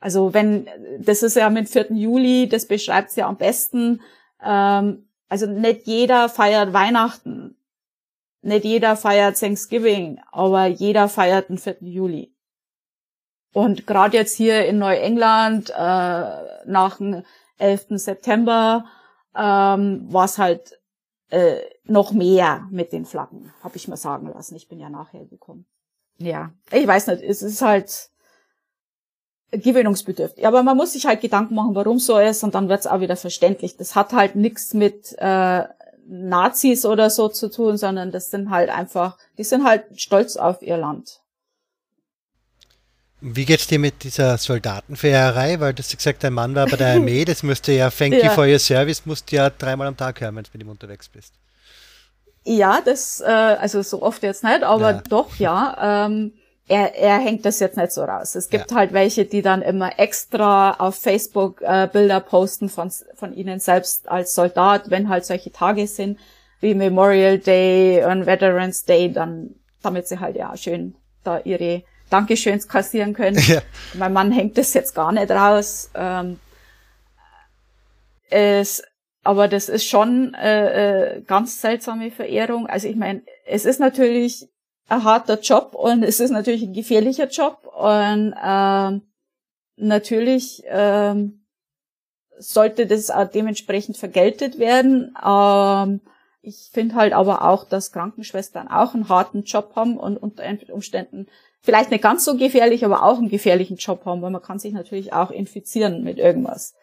Also wenn, das ist ja mit 4. Juli, das beschreibt es ja am besten. Ähm, also nicht jeder feiert Weihnachten. Nicht jeder feiert Thanksgiving, aber jeder feiert den 4. Juli. Und gerade jetzt hier in Neuengland, äh, nach dem 11. September ähm, war es halt äh, noch mehr mit den Flaggen, habe ich mir sagen lassen. Ich bin ja nachher gekommen. Ja, ich weiß nicht, es ist halt gewöhnungsbedürftig. Aber man muss sich halt Gedanken machen, warum so ist, und dann wird's auch wieder verständlich. Das hat halt nichts mit äh, Nazis oder so zu tun, sondern das sind halt einfach, die sind halt stolz auf ihr Land. Wie geht's dir mit dieser Soldatenfährerei? Weil du hast gesagt, dein Mann war bei der Armee, das musste ja Thank ja. you for your service, musst du ja dreimal am Tag hören, wenn du mit ihm unterwegs bist. Ja, das, äh, also so oft jetzt nicht, aber ja. doch, ja. Ähm, er, er hängt das jetzt nicht so raus. Es gibt ja. halt welche, die dann immer extra auf Facebook äh, Bilder posten von, von ihnen selbst als Soldat, wenn halt solche Tage sind, wie Memorial Day und Veterans Day, dann, damit sie halt ja schön da ihre Dankeschöns kassieren können. Ja. Mein Mann hängt das jetzt gar nicht raus. Ähm, es, aber das ist schon äh, äh, ganz seltsame Verehrung. Also ich meine, es ist natürlich ein harter Job und es ist natürlich ein gefährlicher Job und ähm, natürlich ähm, sollte das auch dementsprechend vergeltet werden. Ähm, ich finde halt aber auch, dass Krankenschwestern auch einen harten Job haben und unter Umständen vielleicht nicht ganz so gefährlich, aber auch einen gefährlichen Job haben, weil man kann sich natürlich auch infizieren mit irgendwas.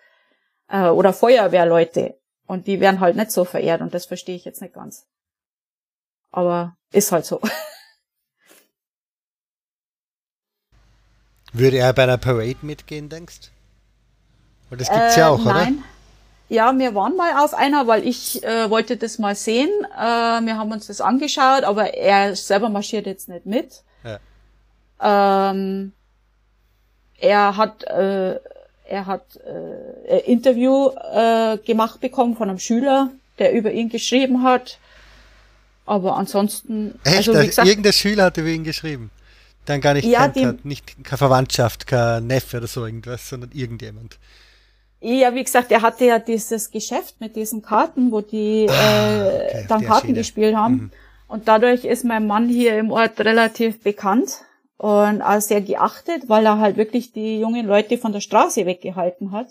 Äh, oder Feuerwehrleute. Und die werden halt nicht so verehrt und das verstehe ich jetzt nicht ganz. Aber ist halt so. Würde er bei einer Parade mitgehen, denkst du? Weil das gibt's äh, ja auch, nein. oder? Nein. Ja, wir waren mal auf einer, weil ich äh, wollte das mal sehen. Äh, wir haben uns das angeschaut, aber er selber marschiert jetzt nicht mit. Ja. Ähm, er hat äh, er hat äh, ein Interview äh, gemacht bekommen von einem Schüler, der über ihn geschrieben hat. Aber ansonsten. Echt? Also, wie gesagt, irgendein Schüler hat über ihn geschrieben. Dann gar nicht ja, kennt hat. Nicht keine Verwandtschaft, kein Neffe oder so irgendwas, sondern irgendjemand. Ja, wie gesagt, er hatte ja dieses Geschäft mit diesen Karten, wo die ah, äh, okay, dann Karten Schiene. gespielt haben. Mhm. Und dadurch ist mein Mann hier im Ort relativ bekannt und auch sehr geachtet, weil er halt wirklich die jungen Leute von der Straße weggehalten hat,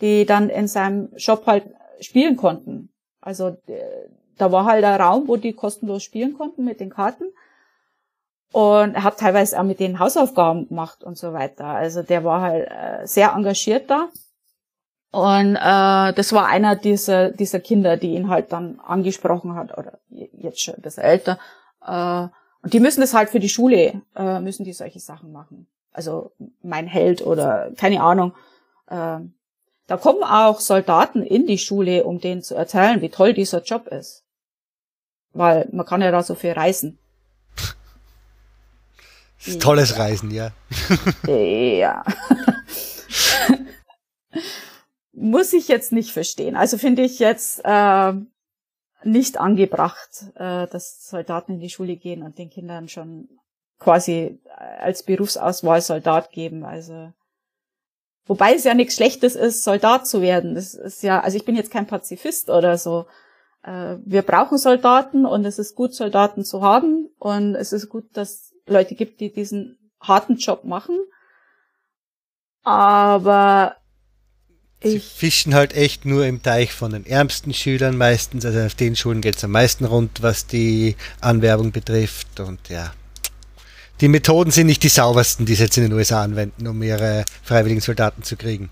die dann in seinem Shop halt spielen konnten. Also da war halt ein Raum, wo die kostenlos spielen konnten mit den Karten. Und er hat teilweise auch mit den Hausaufgaben gemacht und so weiter. Also der war halt äh, sehr engagiert da. Und äh, das war einer dieser, dieser Kinder, die ihn halt dann angesprochen hat, oder jetzt schon bisschen älter. Äh, und die müssen das halt für die Schule, äh, müssen die solche Sachen machen. Also mein Held oder keine Ahnung. Äh, da kommen auch Soldaten in die Schule, um denen zu erzählen, wie toll dieser Job ist. Weil man kann ja da so viel reisen. Tolles Reisen, ja. ja. muss ich jetzt nicht verstehen. Also finde ich jetzt äh, nicht angebracht, äh, dass Soldaten in die Schule gehen und den Kindern schon quasi als Berufsauswahl Soldat geben. Also wobei es ja nichts Schlechtes ist, Soldat zu werden. Das ist ja, also ich bin jetzt kein Pazifist oder so. Äh, wir brauchen Soldaten und es ist gut, Soldaten zu haben und es ist gut, dass Leute gibt, die diesen harten Job machen. Aber Sie fischen halt echt nur im Teich von den ärmsten Schülern meistens. Also auf den Schulen geht es am meisten rund, was die Anwerbung betrifft. Und ja, die Methoden sind nicht die saubersten, die sie jetzt in den USA anwenden, um ihre freiwilligen Soldaten zu kriegen.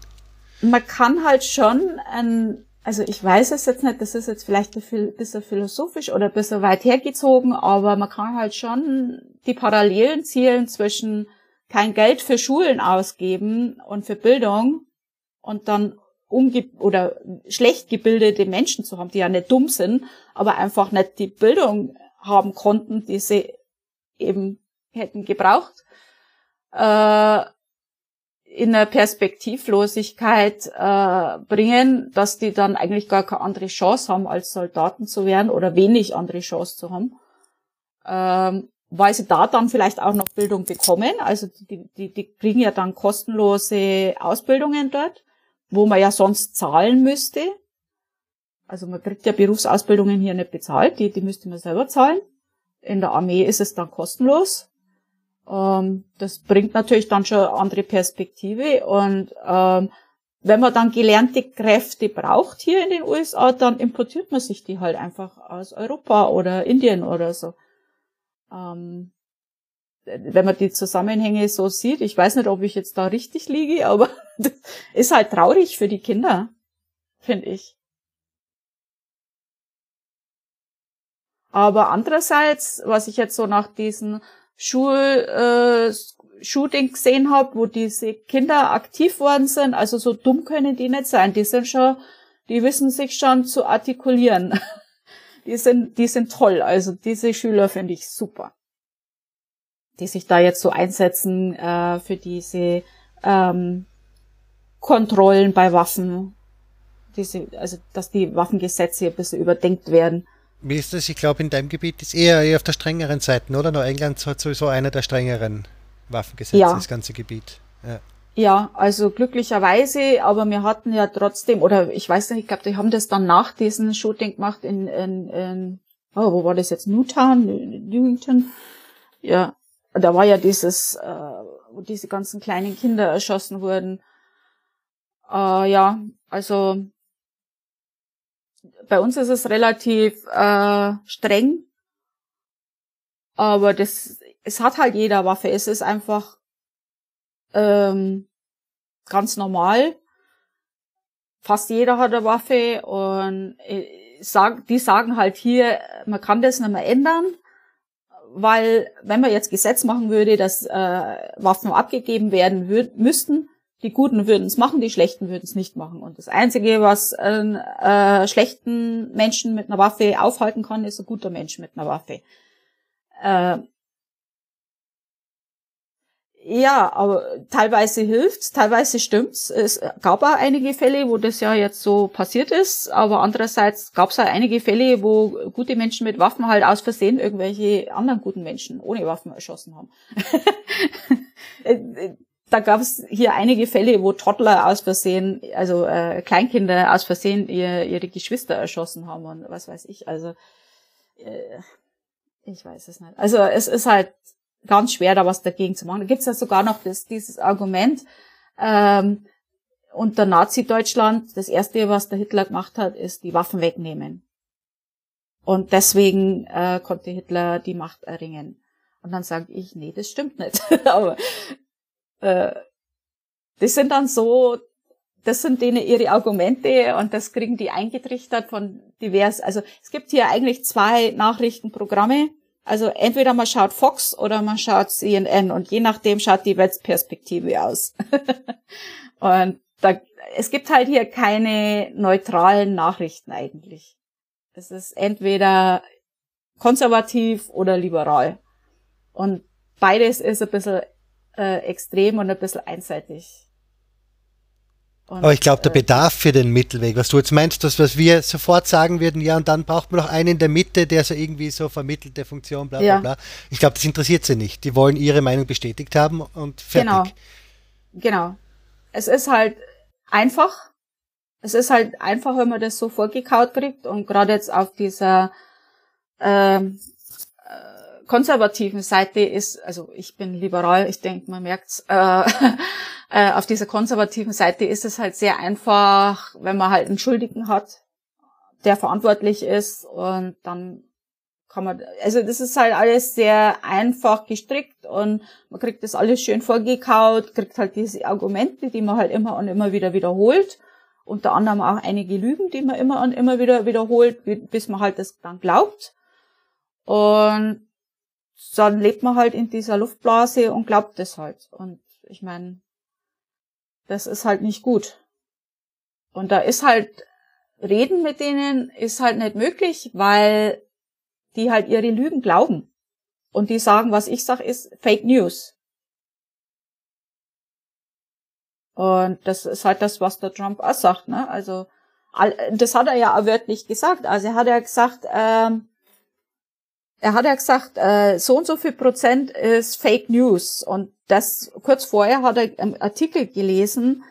Man kann halt schon ein, also ich weiß es jetzt nicht, das ist jetzt vielleicht ein bisschen philosophisch oder ein bisschen weit hergezogen, aber man kann halt schon die Parallelen zielen zwischen kein Geld für Schulen ausgeben und für Bildung und dann umge oder schlecht gebildete Menschen zu haben, die ja nicht dumm sind, aber einfach nicht die Bildung haben konnten, die sie eben hätten gebraucht, äh, in eine Perspektivlosigkeit äh, bringen, dass die dann eigentlich gar keine andere Chance haben, als Soldaten zu werden oder wenig andere Chance zu haben. Ähm, weil sie da dann vielleicht auch noch Bildung bekommen. Also die, die, die kriegen ja dann kostenlose Ausbildungen dort wo man ja sonst zahlen müsste. Also man kriegt ja Berufsausbildungen hier nicht bezahlt, die, die müsste man selber zahlen. In der Armee ist es dann kostenlos. Ähm, das bringt natürlich dann schon andere Perspektive. Und ähm, wenn man dann gelernte Kräfte braucht hier in den USA, dann importiert man sich die halt einfach aus Europa oder Indien oder so. Ähm, wenn man die Zusammenhänge so sieht, ich weiß nicht, ob ich jetzt da richtig liege, aber das ist halt traurig für die Kinder, finde ich. Aber andererseits, was ich jetzt so nach diesen Schul, äh, Shooting gesehen habe, wo diese Kinder aktiv worden sind, also so dumm können die nicht sein. Die sind schon, die wissen sich schon zu artikulieren. Die sind, die sind toll. Also diese Schüler finde ich super die sich da jetzt so einsetzen äh, für diese ähm, Kontrollen bei Waffen, diese, also dass die Waffengesetze ein bisschen überdenkt werden. Wie ist das? Ich glaube, in deinem Gebiet ist eher, eher auf der strengeren Seite, oder? Nur England hat sowieso einer der strengeren Waffengesetz, ja. das ganze Gebiet. Ja. Ja, also glücklicherweise, aber wir hatten ja trotzdem, oder ich weiß nicht, ich glaube, die haben das dann nach diesem Shooting gemacht in, in, in oh, wo war das jetzt? Newtown, Newington? Ja, da war ja dieses, äh, wo diese ganzen kleinen Kinder erschossen wurden. Äh, ja, also bei uns ist es relativ äh, streng, aber das, es hat halt jeder Waffe. Es ist einfach ähm, ganz normal. Fast jeder hat eine Waffe und äh, sag, die sagen halt hier, man kann das nicht mehr ändern, weil wenn man jetzt Gesetz machen würde, dass äh, Waffen abgegeben werden würd, müssten, die Guten würden es machen, die Schlechten würden es nicht machen. Und das Einzige, was einen äh, schlechten Menschen mit einer Waffe aufhalten kann, ist ein guter Mensch mit einer Waffe. Äh, ja, aber teilweise hilft's, teilweise stimmt's. Es gab auch einige Fälle, wo das ja jetzt so passiert ist, aber andererseits gab's auch einige Fälle, wo gute Menschen mit Waffen halt aus Versehen irgendwelche anderen guten Menschen ohne Waffen erschossen haben. da gab's hier einige Fälle, wo Toddler aus Versehen, also äh, Kleinkinder aus Versehen ihr, ihre Geschwister erschossen haben und was weiß ich. Also äh, ich weiß es nicht. Also es ist halt ganz schwer, da was dagegen zu machen. Da gibt's ja sogar noch das, dieses Argument, ähm, unter Nazi-Deutschland, das erste, was der Hitler gemacht hat, ist die Waffen wegnehmen. Und deswegen äh, konnte Hitler die Macht erringen. Und dann sage ich, nee, das stimmt nicht. Aber äh, das sind dann so, das sind denen ihre Argumente und das kriegen die eingetrichtert von divers. Also es gibt hier eigentlich zwei Nachrichtenprogramme. Also entweder man schaut Fox oder man schaut CNN und je nachdem schaut die Weltperspektive aus. und da, es gibt halt hier keine neutralen Nachrichten eigentlich. Es ist entweder konservativ oder liberal. Und beides ist ein bisschen äh, extrem und ein bisschen einseitig. Und, Aber ich glaube, der äh, Bedarf für den Mittelweg, was du jetzt meinst, das, was wir sofort sagen würden, ja, und dann braucht man noch einen in der Mitte, der so irgendwie so vermittelte Funktion, bla bla ja. bla. Ich glaube, das interessiert sie nicht. Die wollen ihre Meinung bestätigt haben und fertig. Genau. Genau. Es ist halt einfach. Es ist halt einfach, wenn man das so vorgekaut kriegt und gerade jetzt auf dieser ähm, äh, konservativen Seite ist, also ich bin liberal, ich denke, man merkt's, äh, äh, auf dieser konservativen Seite ist es halt sehr einfach, wenn man halt einen Schuldigen hat, der verantwortlich ist und dann kann man, also das ist halt alles sehr einfach gestrickt und man kriegt das alles schön vorgekaut, kriegt halt diese Argumente, die man halt immer und immer wieder wiederholt. Unter anderem auch einige Lügen, die man immer und immer wieder wiederholt, bis man halt das dann glaubt. Und dann lebt man halt in dieser Luftblase und glaubt das halt. Und ich meine, das ist halt nicht gut. Und da ist halt, reden mit denen ist halt nicht möglich, weil die halt ihre Lügen glauben. Und die sagen, was ich sag, ist Fake News. Und das ist halt das, was der Trump auch sagt, ne? Also, das hat er ja auch wörtlich gesagt. Also er hat ja gesagt, ähm, er hat ja gesagt, äh, so und so viel Prozent ist Fake News. Und das kurz vorher hat er einen Artikel gelesen,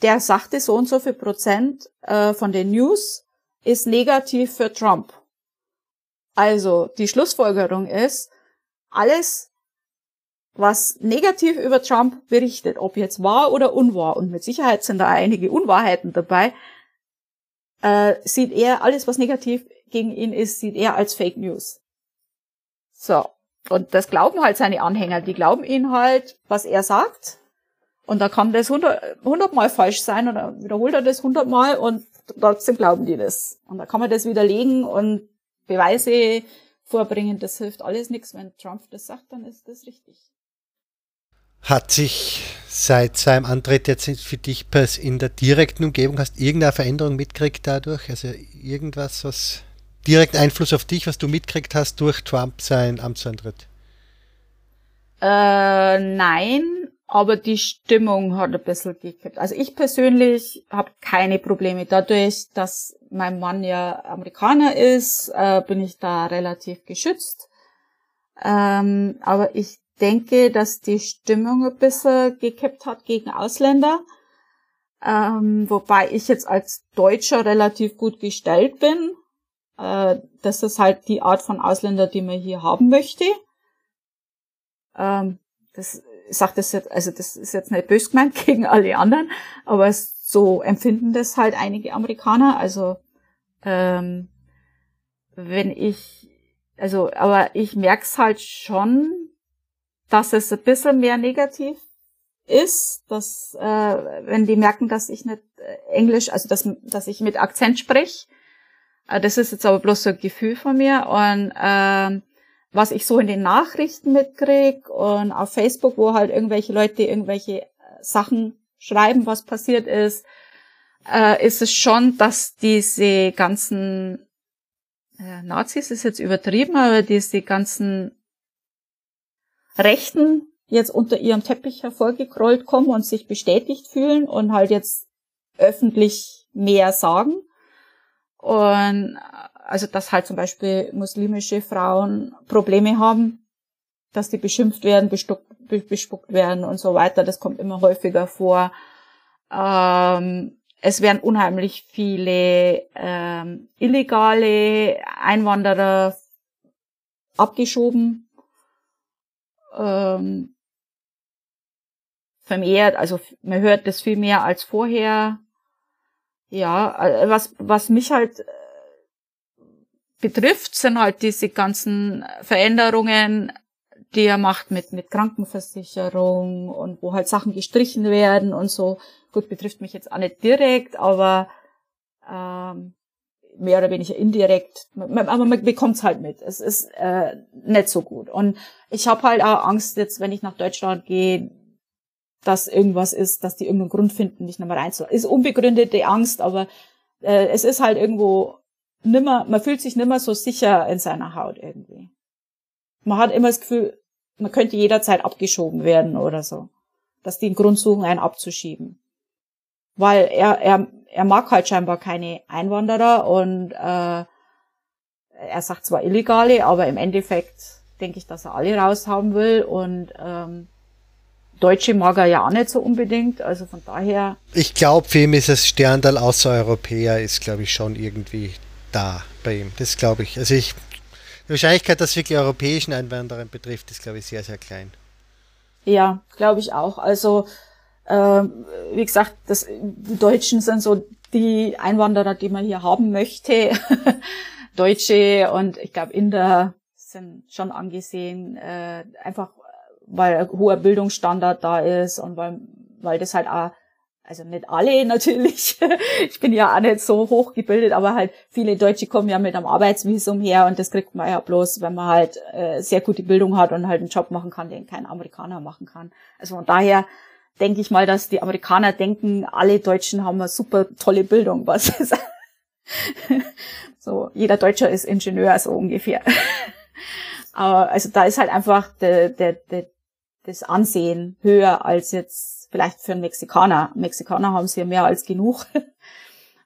der sagte, so und so viel Prozent äh, von den News ist negativ für Trump. Also die Schlussfolgerung ist, alles, was negativ über Trump berichtet, ob jetzt wahr oder unwahr, und mit Sicherheit sind da einige Unwahrheiten dabei, äh, sieht er alles, was negativ gegen ihn ist, sieht er als Fake News. So. Und das glauben halt seine Anhänger. Die glauben ihn halt, was er sagt. Und da kann das hundertmal falsch sein und dann wiederholt er das hundertmal und trotzdem glauben die das. Und da kann man das widerlegen und Beweise vorbringen. Das hilft alles nichts. Wenn Trump das sagt, dann ist das richtig. Hat sich seit seinem Antritt jetzt für dich in der direkten Umgebung, hast irgendeine Veränderung mitgekriegt dadurch? Also irgendwas, was direkten Einfluss auf dich, was du mitkriegt hast durch Trump sein Amtsantritt? Äh, nein, aber die Stimmung hat ein bisschen gekippt. Also ich persönlich habe keine Probleme. Dadurch, dass mein Mann ja Amerikaner ist, äh, bin ich da relativ geschützt. Ähm, aber ich denke, dass die Stimmung ein bisschen gekippt hat gegen Ausländer. Ähm, wobei ich jetzt als Deutscher relativ gut gestellt bin. Äh, das ist halt die Art von Ausländer, die man hier haben möchte. Ähm, das, ich sag das jetzt, also das ist jetzt nicht bös gemeint gegen alle anderen, aber so empfinden das halt einige Amerikaner. Also ähm, wenn ich, also, aber ich merk's halt schon, dass es ein bisschen mehr negativ ist, dass äh, wenn die merken, dass ich nicht äh, Englisch, also dass, dass ich mit Akzent sprich, äh, das ist jetzt aber bloß so ein Gefühl von mir und äh, was ich so in den Nachrichten mitkrieg und auf Facebook, wo halt irgendwelche Leute irgendwelche äh, Sachen schreiben, was passiert ist, äh, ist es schon, dass diese ganzen äh, Nazis ist jetzt übertrieben, aber diese ganzen Rechten jetzt unter ihrem Teppich hervorgekrollt kommen und sich bestätigt fühlen und halt jetzt öffentlich mehr sagen. Und also dass halt zum Beispiel muslimische Frauen Probleme haben, dass die beschimpft werden, bestuckt, bespuckt werden und so weiter. Das kommt immer häufiger vor. Ähm, es werden unheimlich viele ähm, illegale Einwanderer abgeschoben, ähm, vermehrt, also man hört das viel mehr als vorher. Ja, äh, was, was mich halt äh, betrifft, sind halt diese ganzen Veränderungen, die er macht mit, mit Krankenversicherung und wo halt Sachen gestrichen werden und so. Gut, betrifft mich jetzt auch nicht direkt, aber ähm, mehr oder weniger indirekt. Aber man bekommt es halt mit. Es ist äh, nicht so gut. Und ich habe halt auch Angst jetzt, wenn ich nach Deutschland gehe, dass irgendwas ist, dass die irgendeinen Grund finden, mich nochmal reinzulassen. Ist unbegründete Angst, aber äh, es ist halt irgendwo nimmer, man fühlt sich nimmer so sicher in seiner Haut irgendwie. Man hat immer das Gefühl, man könnte jederzeit abgeschoben werden oder so. Dass die einen Grund suchen, einen abzuschieben. Weil er, er, er mag halt scheinbar keine Einwanderer und äh, er sagt zwar illegale, aber im Endeffekt denke ich, dass er alle raushaben will und ähm, Deutsche mag er ja auch nicht so unbedingt, also von daher. Ich glaube, für ihn ist es Sterndal Außereuropäer, ist glaube ich schon irgendwie da bei ihm. Das glaube ich. Also ich, die Wahrscheinlichkeit, dass es wirklich europäischen Einwanderer betrifft, ist, glaube ich, sehr, sehr klein. Ja, glaube ich auch. Also, äh, wie gesagt, das, die Deutschen sind so die Einwanderer, die man hier haben möchte. Deutsche und ich glaube Inder sind schon angesehen, äh, einfach weil ein hoher Bildungsstandard da ist und weil, weil das halt auch also nicht alle natürlich, ich bin ja auch nicht so hochgebildet, aber halt viele Deutsche kommen ja mit einem Arbeitsvisum her und das kriegt man ja bloß, wenn man halt äh, sehr gute Bildung hat und halt einen Job machen kann, den kein Amerikaner machen kann. Also von daher denke ich mal, dass die Amerikaner denken, alle Deutschen haben eine super tolle Bildung, was ist. so, jeder Deutscher ist Ingenieur, so ungefähr. aber also da ist halt einfach der, der, der, das Ansehen höher als jetzt vielleicht für einen Mexikaner. Mexikaner haben sie ja mehr als genug.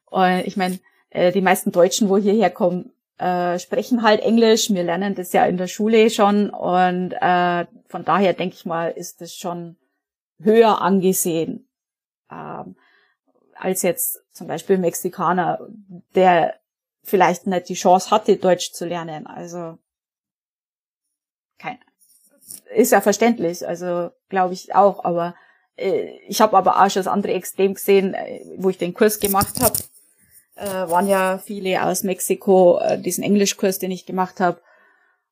Und ich meine, äh, die meisten Deutschen, wo hierher kommen, äh, sprechen halt Englisch. Wir lernen das ja in der Schule schon und äh, von daher denke ich mal, ist das schon höher angesehen ähm, als jetzt zum Beispiel Mexikaner, der vielleicht nicht die Chance hatte, Deutsch zu lernen. Also kein, ist ja verständlich, also glaube ich auch, aber äh, ich habe aber auch schon das andere Extrem gesehen, äh, wo ich den Kurs gemacht habe. Äh, waren ja viele aus Mexiko, äh, diesen Englischkurs, den ich gemacht habe.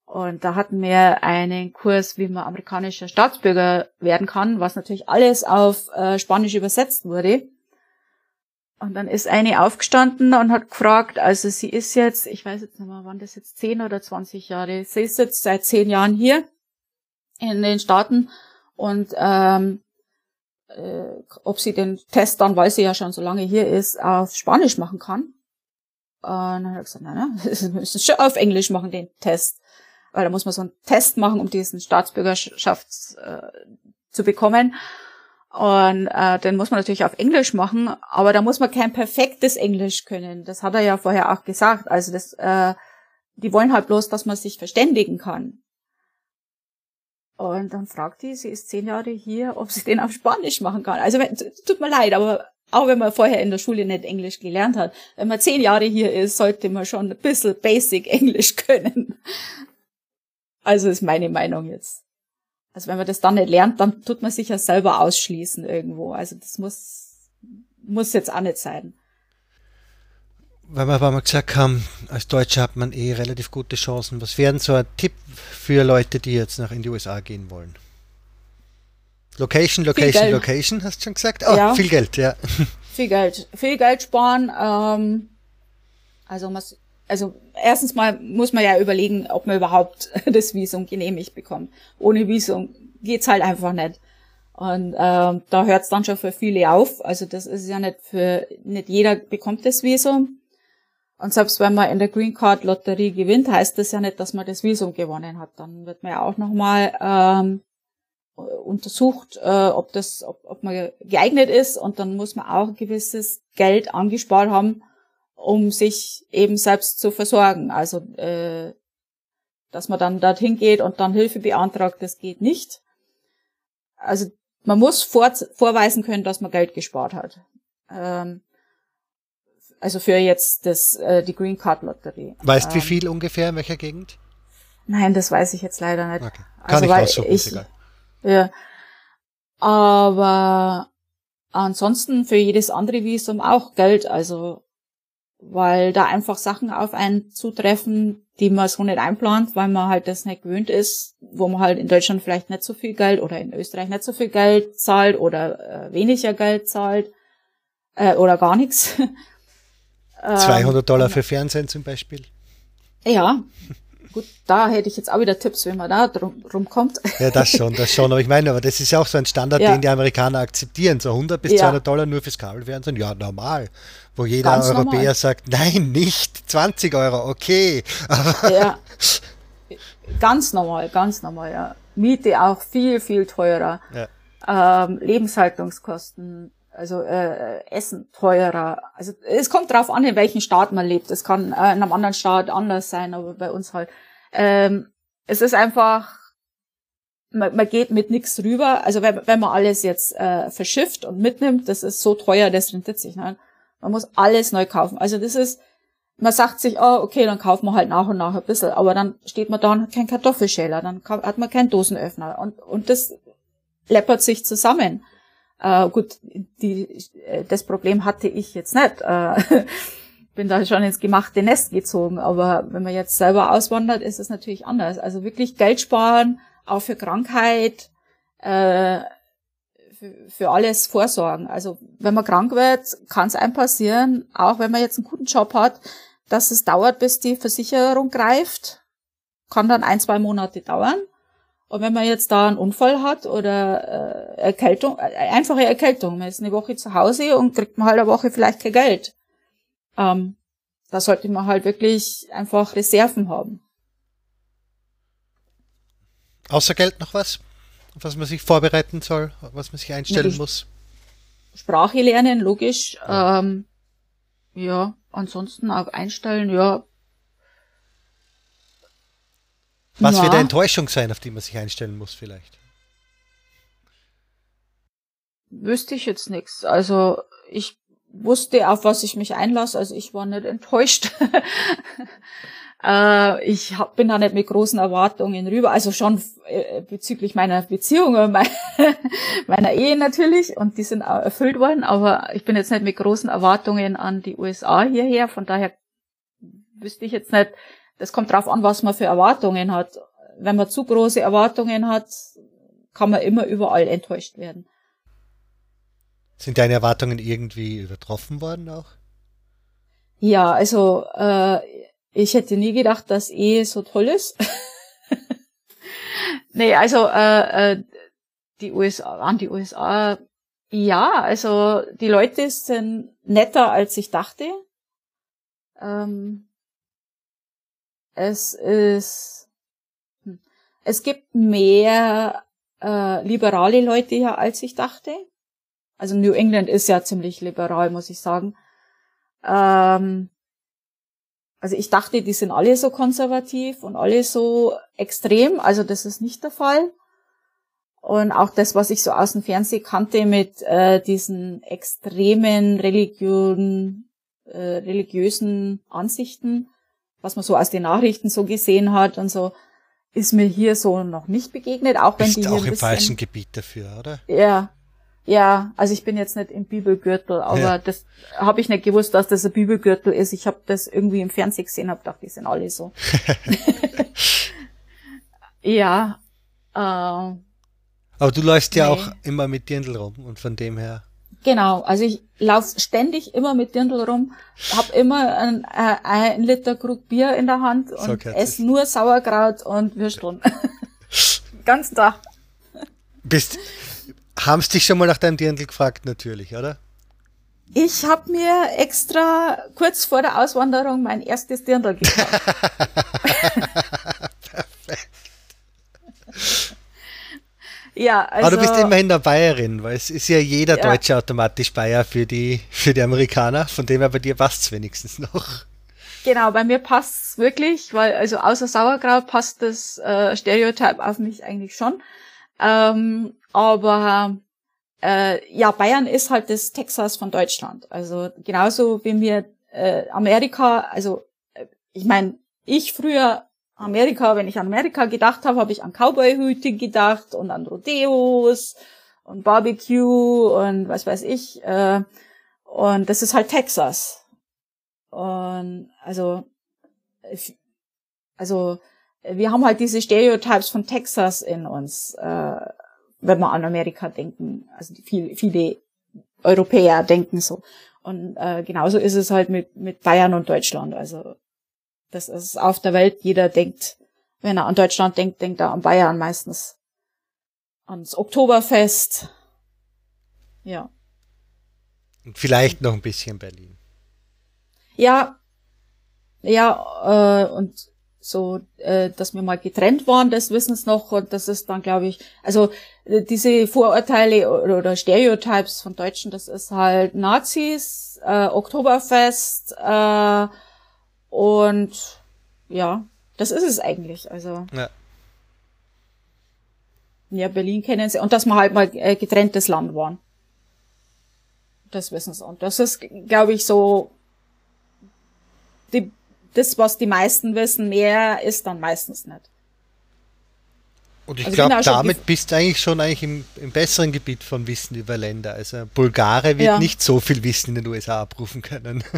Und da hatten wir einen Kurs, wie man amerikanischer Staatsbürger werden kann, was natürlich alles auf äh, Spanisch übersetzt wurde. Und dann ist eine aufgestanden und hat gefragt, also sie ist jetzt, ich weiß jetzt nicht mehr, waren das jetzt zehn oder zwanzig Jahre, sie ist jetzt seit zehn Jahren hier in den Staaten und ähm, äh, ob sie den Test dann, weil sie ja schon so lange hier ist, auf Spanisch machen kann. Und dann hat er gesagt, nein, nein, wir müssen schon auf Englisch machen, den Test. Weil da muss man so einen Test machen, um diesen Staatsbürgerschaft äh, zu bekommen. Und äh, den muss man natürlich auf Englisch machen, aber da muss man kein perfektes Englisch können. Das hat er ja vorher auch gesagt. Also das, äh, die wollen halt bloß, dass man sich verständigen kann. Und dann fragt die, sie ist zehn Jahre hier, ob sie den auf Spanisch machen kann. Also tut mir leid, aber auch wenn man vorher in der Schule nicht Englisch gelernt hat, wenn man zehn Jahre hier ist, sollte man schon ein bisschen Basic Englisch können. Also ist meine Meinung jetzt. Also wenn man das dann nicht lernt, dann tut man sich ja selber ausschließen irgendwo. Also das muss, muss jetzt auch nicht sein. Weil wir aber mal gesagt haben, als Deutscher hat man eh relativ gute Chancen. Was wären so ein Tipp für Leute, die jetzt nach in die USA gehen wollen? Location, Location, Location, hast du schon gesagt? Oh, ja. viel Geld, ja. Viel Geld. Viel Geld sparen. Ähm, also, was, also erstens mal muss man ja überlegen, ob man überhaupt das Visum genehmigt bekommt. Ohne Visum geht's halt einfach nicht. Und ähm, da hört's dann schon für viele auf. Also das ist ja nicht für nicht jeder bekommt das Visum. Und selbst wenn man in der Green Card Lotterie gewinnt, heißt das ja nicht, dass man das Visum gewonnen hat. Dann wird man ja auch nochmal ähm, untersucht, äh, ob das, ob, ob man geeignet ist und dann muss man auch ein gewisses Geld angespart haben, um sich eben selbst zu versorgen. Also äh, dass man dann dorthin geht und dann Hilfe beantragt, das geht nicht. Also man muss vor, vorweisen können, dass man Geld gespart hat. Ähm, also für jetzt das äh, die Green Card Lotterie. Weißt ähm, wie viel ungefähr in welcher Gegend? Nein, das weiß ich jetzt leider nicht. Okay. Kann also, ich weil ich, egal. Ja. Aber ansonsten für jedes andere Visum auch Geld, also weil da einfach Sachen auf einen zutreffen, die man so nicht einplant, weil man halt das nicht gewöhnt ist, wo man halt in Deutschland vielleicht nicht so viel Geld oder in Österreich nicht so viel Geld zahlt oder äh, weniger Geld zahlt äh, oder gar nichts. 200 Dollar für Fernsehen zum Beispiel. Ja, Gut, da hätte ich jetzt auch wieder Tipps, wenn man da drum, drum kommt. Ja, das schon, das schon. Aber ich meine, aber das ist ja auch so ein Standard, ja. den die Amerikaner akzeptieren. So 100 bis ja. 200 Dollar nur fürs Kabelfernsehen. Ja, normal. Wo jeder Ganz Europäer normal. sagt, nein, nicht 20 Euro, okay. ja. Ganz normal, ganz normal, ja. Miete auch viel, viel teurer. Ja. Ähm, Lebenshaltungskosten, also äh, Essen teurer. Also es kommt drauf an, in welchem Staat man lebt. Es kann äh, in einem anderen Staat anders sein, aber bei uns halt. Ähm, es ist einfach, man, man geht mit nichts rüber. Also wenn, wenn man alles jetzt äh, verschifft und mitnimmt, das ist so teuer, das rentet sich. Ne? Man muss alles neu kaufen. Also das ist, man sagt sich, oh, okay, dann kaufen wir halt nach und nach ein bisschen, aber dann steht man da und hat keinen Kartoffelschäler, dann hat man keinen Dosenöffner und, und das läppert sich zusammen. Äh, gut, die, äh, das Problem hatte ich jetzt nicht. Äh, bin da schon ins gemachte Nest gezogen, aber wenn man jetzt selber auswandert, ist es natürlich anders. Also wirklich Geld sparen, auch für Krankheit, äh, für, für alles vorsorgen. Also wenn man krank wird, kann es einem passieren, auch wenn man jetzt einen guten Job hat, dass es dauert, bis die Versicherung greift. Kann dann ein, zwei Monate dauern. Und wenn man jetzt da einen Unfall hat oder äh, Erkältung, äh, einfache Erkältung, man ist eine Woche zu Hause und kriegt man halt eine Woche vielleicht kein Geld. Ähm, da sollte man halt wirklich einfach Reserven haben. Außer Geld noch was, auf was man sich vorbereiten soll, was man sich einstellen muss? Sprache lernen, logisch. Ja. Ähm, ja, ansonsten auch einstellen, ja, Was ja. wird eine Enttäuschung sein, auf die man sich einstellen muss vielleicht? Wüsste ich jetzt nichts. Also ich wusste, auf was ich mich einlasse. Also ich war nicht enttäuscht. äh, ich hab, bin da nicht mit großen Erwartungen rüber. Also schon äh, bezüglich meiner Beziehung, meiner Ehe natürlich. Und die sind auch erfüllt worden. Aber ich bin jetzt nicht mit großen Erwartungen an die USA hierher. Von daher wüsste ich jetzt nicht, das kommt drauf an, was man für Erwartungen hat. Wenn man zu große Erwartungen hat, kann man immer überall enttäuscht werden. Sind deine Erwartungen irgendwie übertroffen worden auch? Ja, also äh, ich hätte nie gedacht, dass Ehe so toll ist. nee, also äh, äh, die USA, an die USA, ja, also die Leute sind netter, als ich dachte. Ähm, es ist, hm, es gibt mehr äh, liberale Leute hier, als ich dachte. Also New England ist ja ziemlich liberal, muss ich sagen. Ähm, also ich dachte, die sind alle so konservativ und alle so extrem. Also das ist nicht der Fall. Und auch das, was ich so aus dem Fernsehen kannte mit äh, diesen extremen Religion, äh, religiösen Ansichten, was man so aus den Nachrichten so gesehen hat und so, ist mir hier so noch nicht begegnet, auch wenn Bist die hier auch im falschen Gebiet dafür, oder? Ja, ja, also ich bin jetzt nicht im Bibelgürtel, aber Ja. das habe ich nicht gewusst, dass das ein Bibelgürtel ist. Ich habe das irgendwie im Fernsehen gesehen, habe gedacht, die sind alle so. ja, äh, Aber du läufst ja Nee. auch immer mit Dirndl rum und von dem her. Genau. Also ich laufe ständig immer mit Dirndl rum, habe immer ein, äh, ein Liter Krug Bier in der Hand So und gehört esse nur Sauerkraut und Würsteln. Ganz Tag. Bist, haben's dich schon mal nach deinem Dirndl gefragt, natürlich, oder? Ich habe mir extra kurz vor der Auswanderung mein erstes Dirndl gekauft. ja, also Aber du bist immerhin eine Bayerin, weil es ist ja jeder Ja. Deutsche automatisch Bayer für die, für die Amerikaner. Von dem her bei dir passt's wenigstens noch. genau, bei mir passt's wirklich, weil also außer Sauerkraut passt das äh, Stereotyp auf mich eigentlich schon. Ähm, aber äh, ja, Bayern ist halt das Texas von Deutschland. Also genauso wie mir äh, Amerika, also äh, ich meine, ich früher Amerika, wenn ich an Amerika gedacht habe, habe ich an Cowboy-Hüte gedacht und an Rodeos und Barbecue und was weiß ich. Äh, und das ist halt Texas. Und also, also wir haben halt diese Stereotypes von Texas in uns, äh, wenn wir an Amerika denken. Also viele, viele Europäer denken so. Und äh, genauso ist es halt mit, mit Bayern und Deutschland. Also das ist auf der Welt, jeder denkt, wenn er an Deutschland denkt, denkt er an Bayern meistens. Ans Oktoberfest. Ja. Und vielleicht noch ein bisschen Berlin. Ja, ja, äh, und so, äh, dass wir mal getrennt waren, das wissen es noch und das ist dann, glaube ich, also äh, diese Vorurteile oder, oder Stereotypes von Deutschen, das ist halt Nazis, äh, Oktoberfest äh, und ja, das ist es eigentlich. Also Ja. ja, Berlin kennen sie und dass wir halt mal äh, getrenntes Land waren. Das wissen sie. Und das ist, glaube ich, so die, das, was die meisten wissen, mehr ist dann meistens nicht. Und ich Also glaube, damit bist du eigentlich schon eigentlich im, im besseren Gebiet von Wissen über Länder. Also Bulgare wird Ja. nicht so viel Wissen in den USA abrufen können.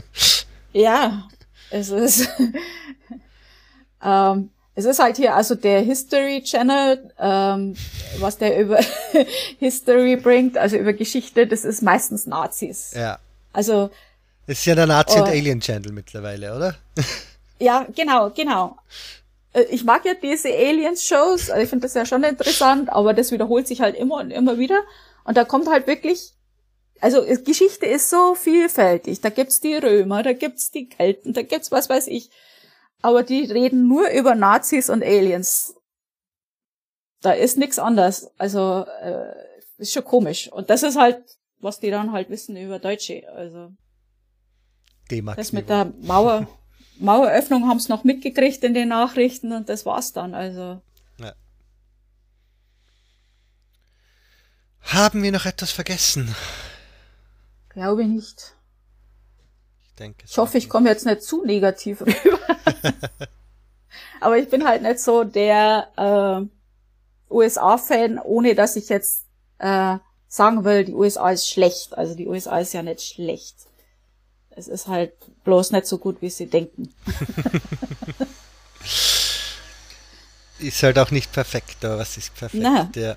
Ja, es ist, ähm, es ist halt hier also der History Channel, ähm, was der über History bringt, also über Geschichte, das ist meistens Nazis. ja. Also, Es ist ja der Nazi- Oh. und Alien-Channel mittlerweile, oder? ja, genau, genau. Äh, Ich mag ja diese Aliens-Shows, also ich finde das ja schon interessant, aber das wiederholt sich halt immer und immer wieder. Und da kommt halt wirklich, also es- Geschichte ist so vielfältig. Da gibt's die Römer, da gibt's die Kelten, da gibt's was weiß ich. Aber die reden nur über Nazis und Aliens. Da ist nix anders. Also äh, ist schon komisch. Und das ist halt, was die dann halt wissen über Deutsche. Also das mit der Mauer, Maueröffnung haben sie noch mitgekriegt in den Nachrichten und das war's dann. Also Ja. Haben wir noch etwas vergessen? Glaube nicht. Ich denke. Ich hoffe, ich komme jetzt nicht zu negativ rüber. Aber ich bin halt nicht so der äh, USA-Fan, ohne dass ich jetzt äh, sagen will, die USA ist schlecht. Also die USA ist ja nicht schlecht. Es ist halt bloß nicht so gut, wie sie denken. Ist halt auch nicht perfekt, aber was ist perfekt? Na. Ja.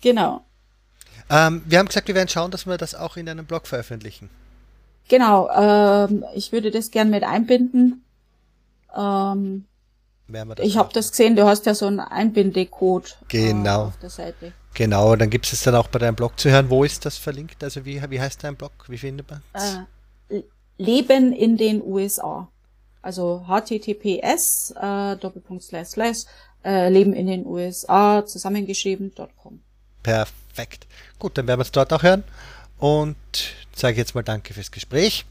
Genau. Ähm, wir haben gesagt, wir werden schauen, dass wir das auch in einem Blog veröffentlichen. Genau. Ähm, ich würde das gern mit einbinden. Ähm, Ich habe das gesehen, du hast ja so einen Einbindecode Genau. äh, auf der Seite. Genau, dann gibt es dann auch bei deinem Blog zu hören. Wo ist das verlinkt? Also wie, wie heißt dein Blog? Wie findet man Äh, Leben in den USA. Also https äh, Doppelpunkt slash slash äh, Leben in den USA zusammengeschrieben.com. Perfekt. Gut, dann werden wir es dort auch hören. Und sage jetzt mal Danke fürs Gespräch.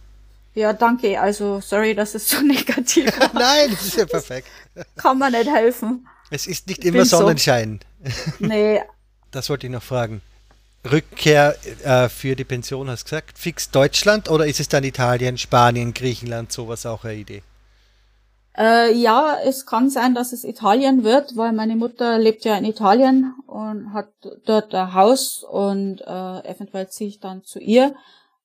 Ja, danke. Also sorry, dass es so negativ war. Nein, das ist ja perfekt. Kann man nicht helfen. Es ist nicht Ich immer bin so. Sonnenschein. Nee, das wollte ich noch fragen. Rückkehr äh, für die Pension, hast du gesagt, fix Deutschland oder ist es dann Italien, Spanien, Griechenland, sowas auch eine Idee? Äh, ja, es kann sein, dass es Italien wird, weil meine Mutter lebt ja in Italien und hat dort ein Haus und äh, eventuell ziehe ich dann zu ihr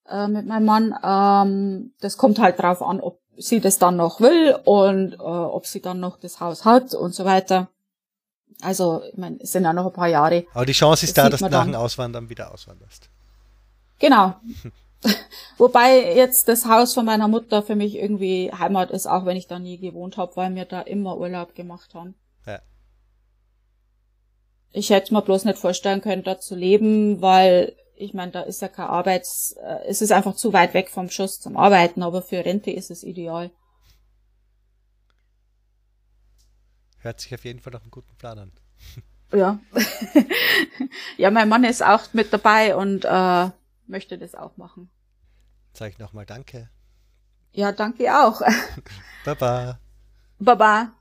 äh, mit meinem Mann. Ähm, das kommt halt drauf an, ob sie das dann noch will und äh, ob sie dann noch das Haus hat und so weiter. Also, ich meine, es sind ja noch ein paar Jahre. Aber die Chance ist das da, dass du nach dem Auswandern wieder auswanderst. Genau. Wobei jetzt das Haus von meiner Mutter für mich irgendwie Heimat ist, auch wenn ich da nie gewohnt habe, weil wir da immer Urlaub gemacht haben. Ja. Ich hätte mir bloß nicht vorstellen können, da zu leben, weil ich meine, da ist ja kein Arbeits, äh, es ist einfach zu weit weg vom Schuss zum Arbeiten, aber für Rente ist es ideal. Hört sich auf jeden Fall nach einem guten Plan an. Ja. ja, mein Mann ist auch mit dabei und äh, möchte das auch machen. Sag ich nochmal Danke. Ja, danke auch. Baba. Baba.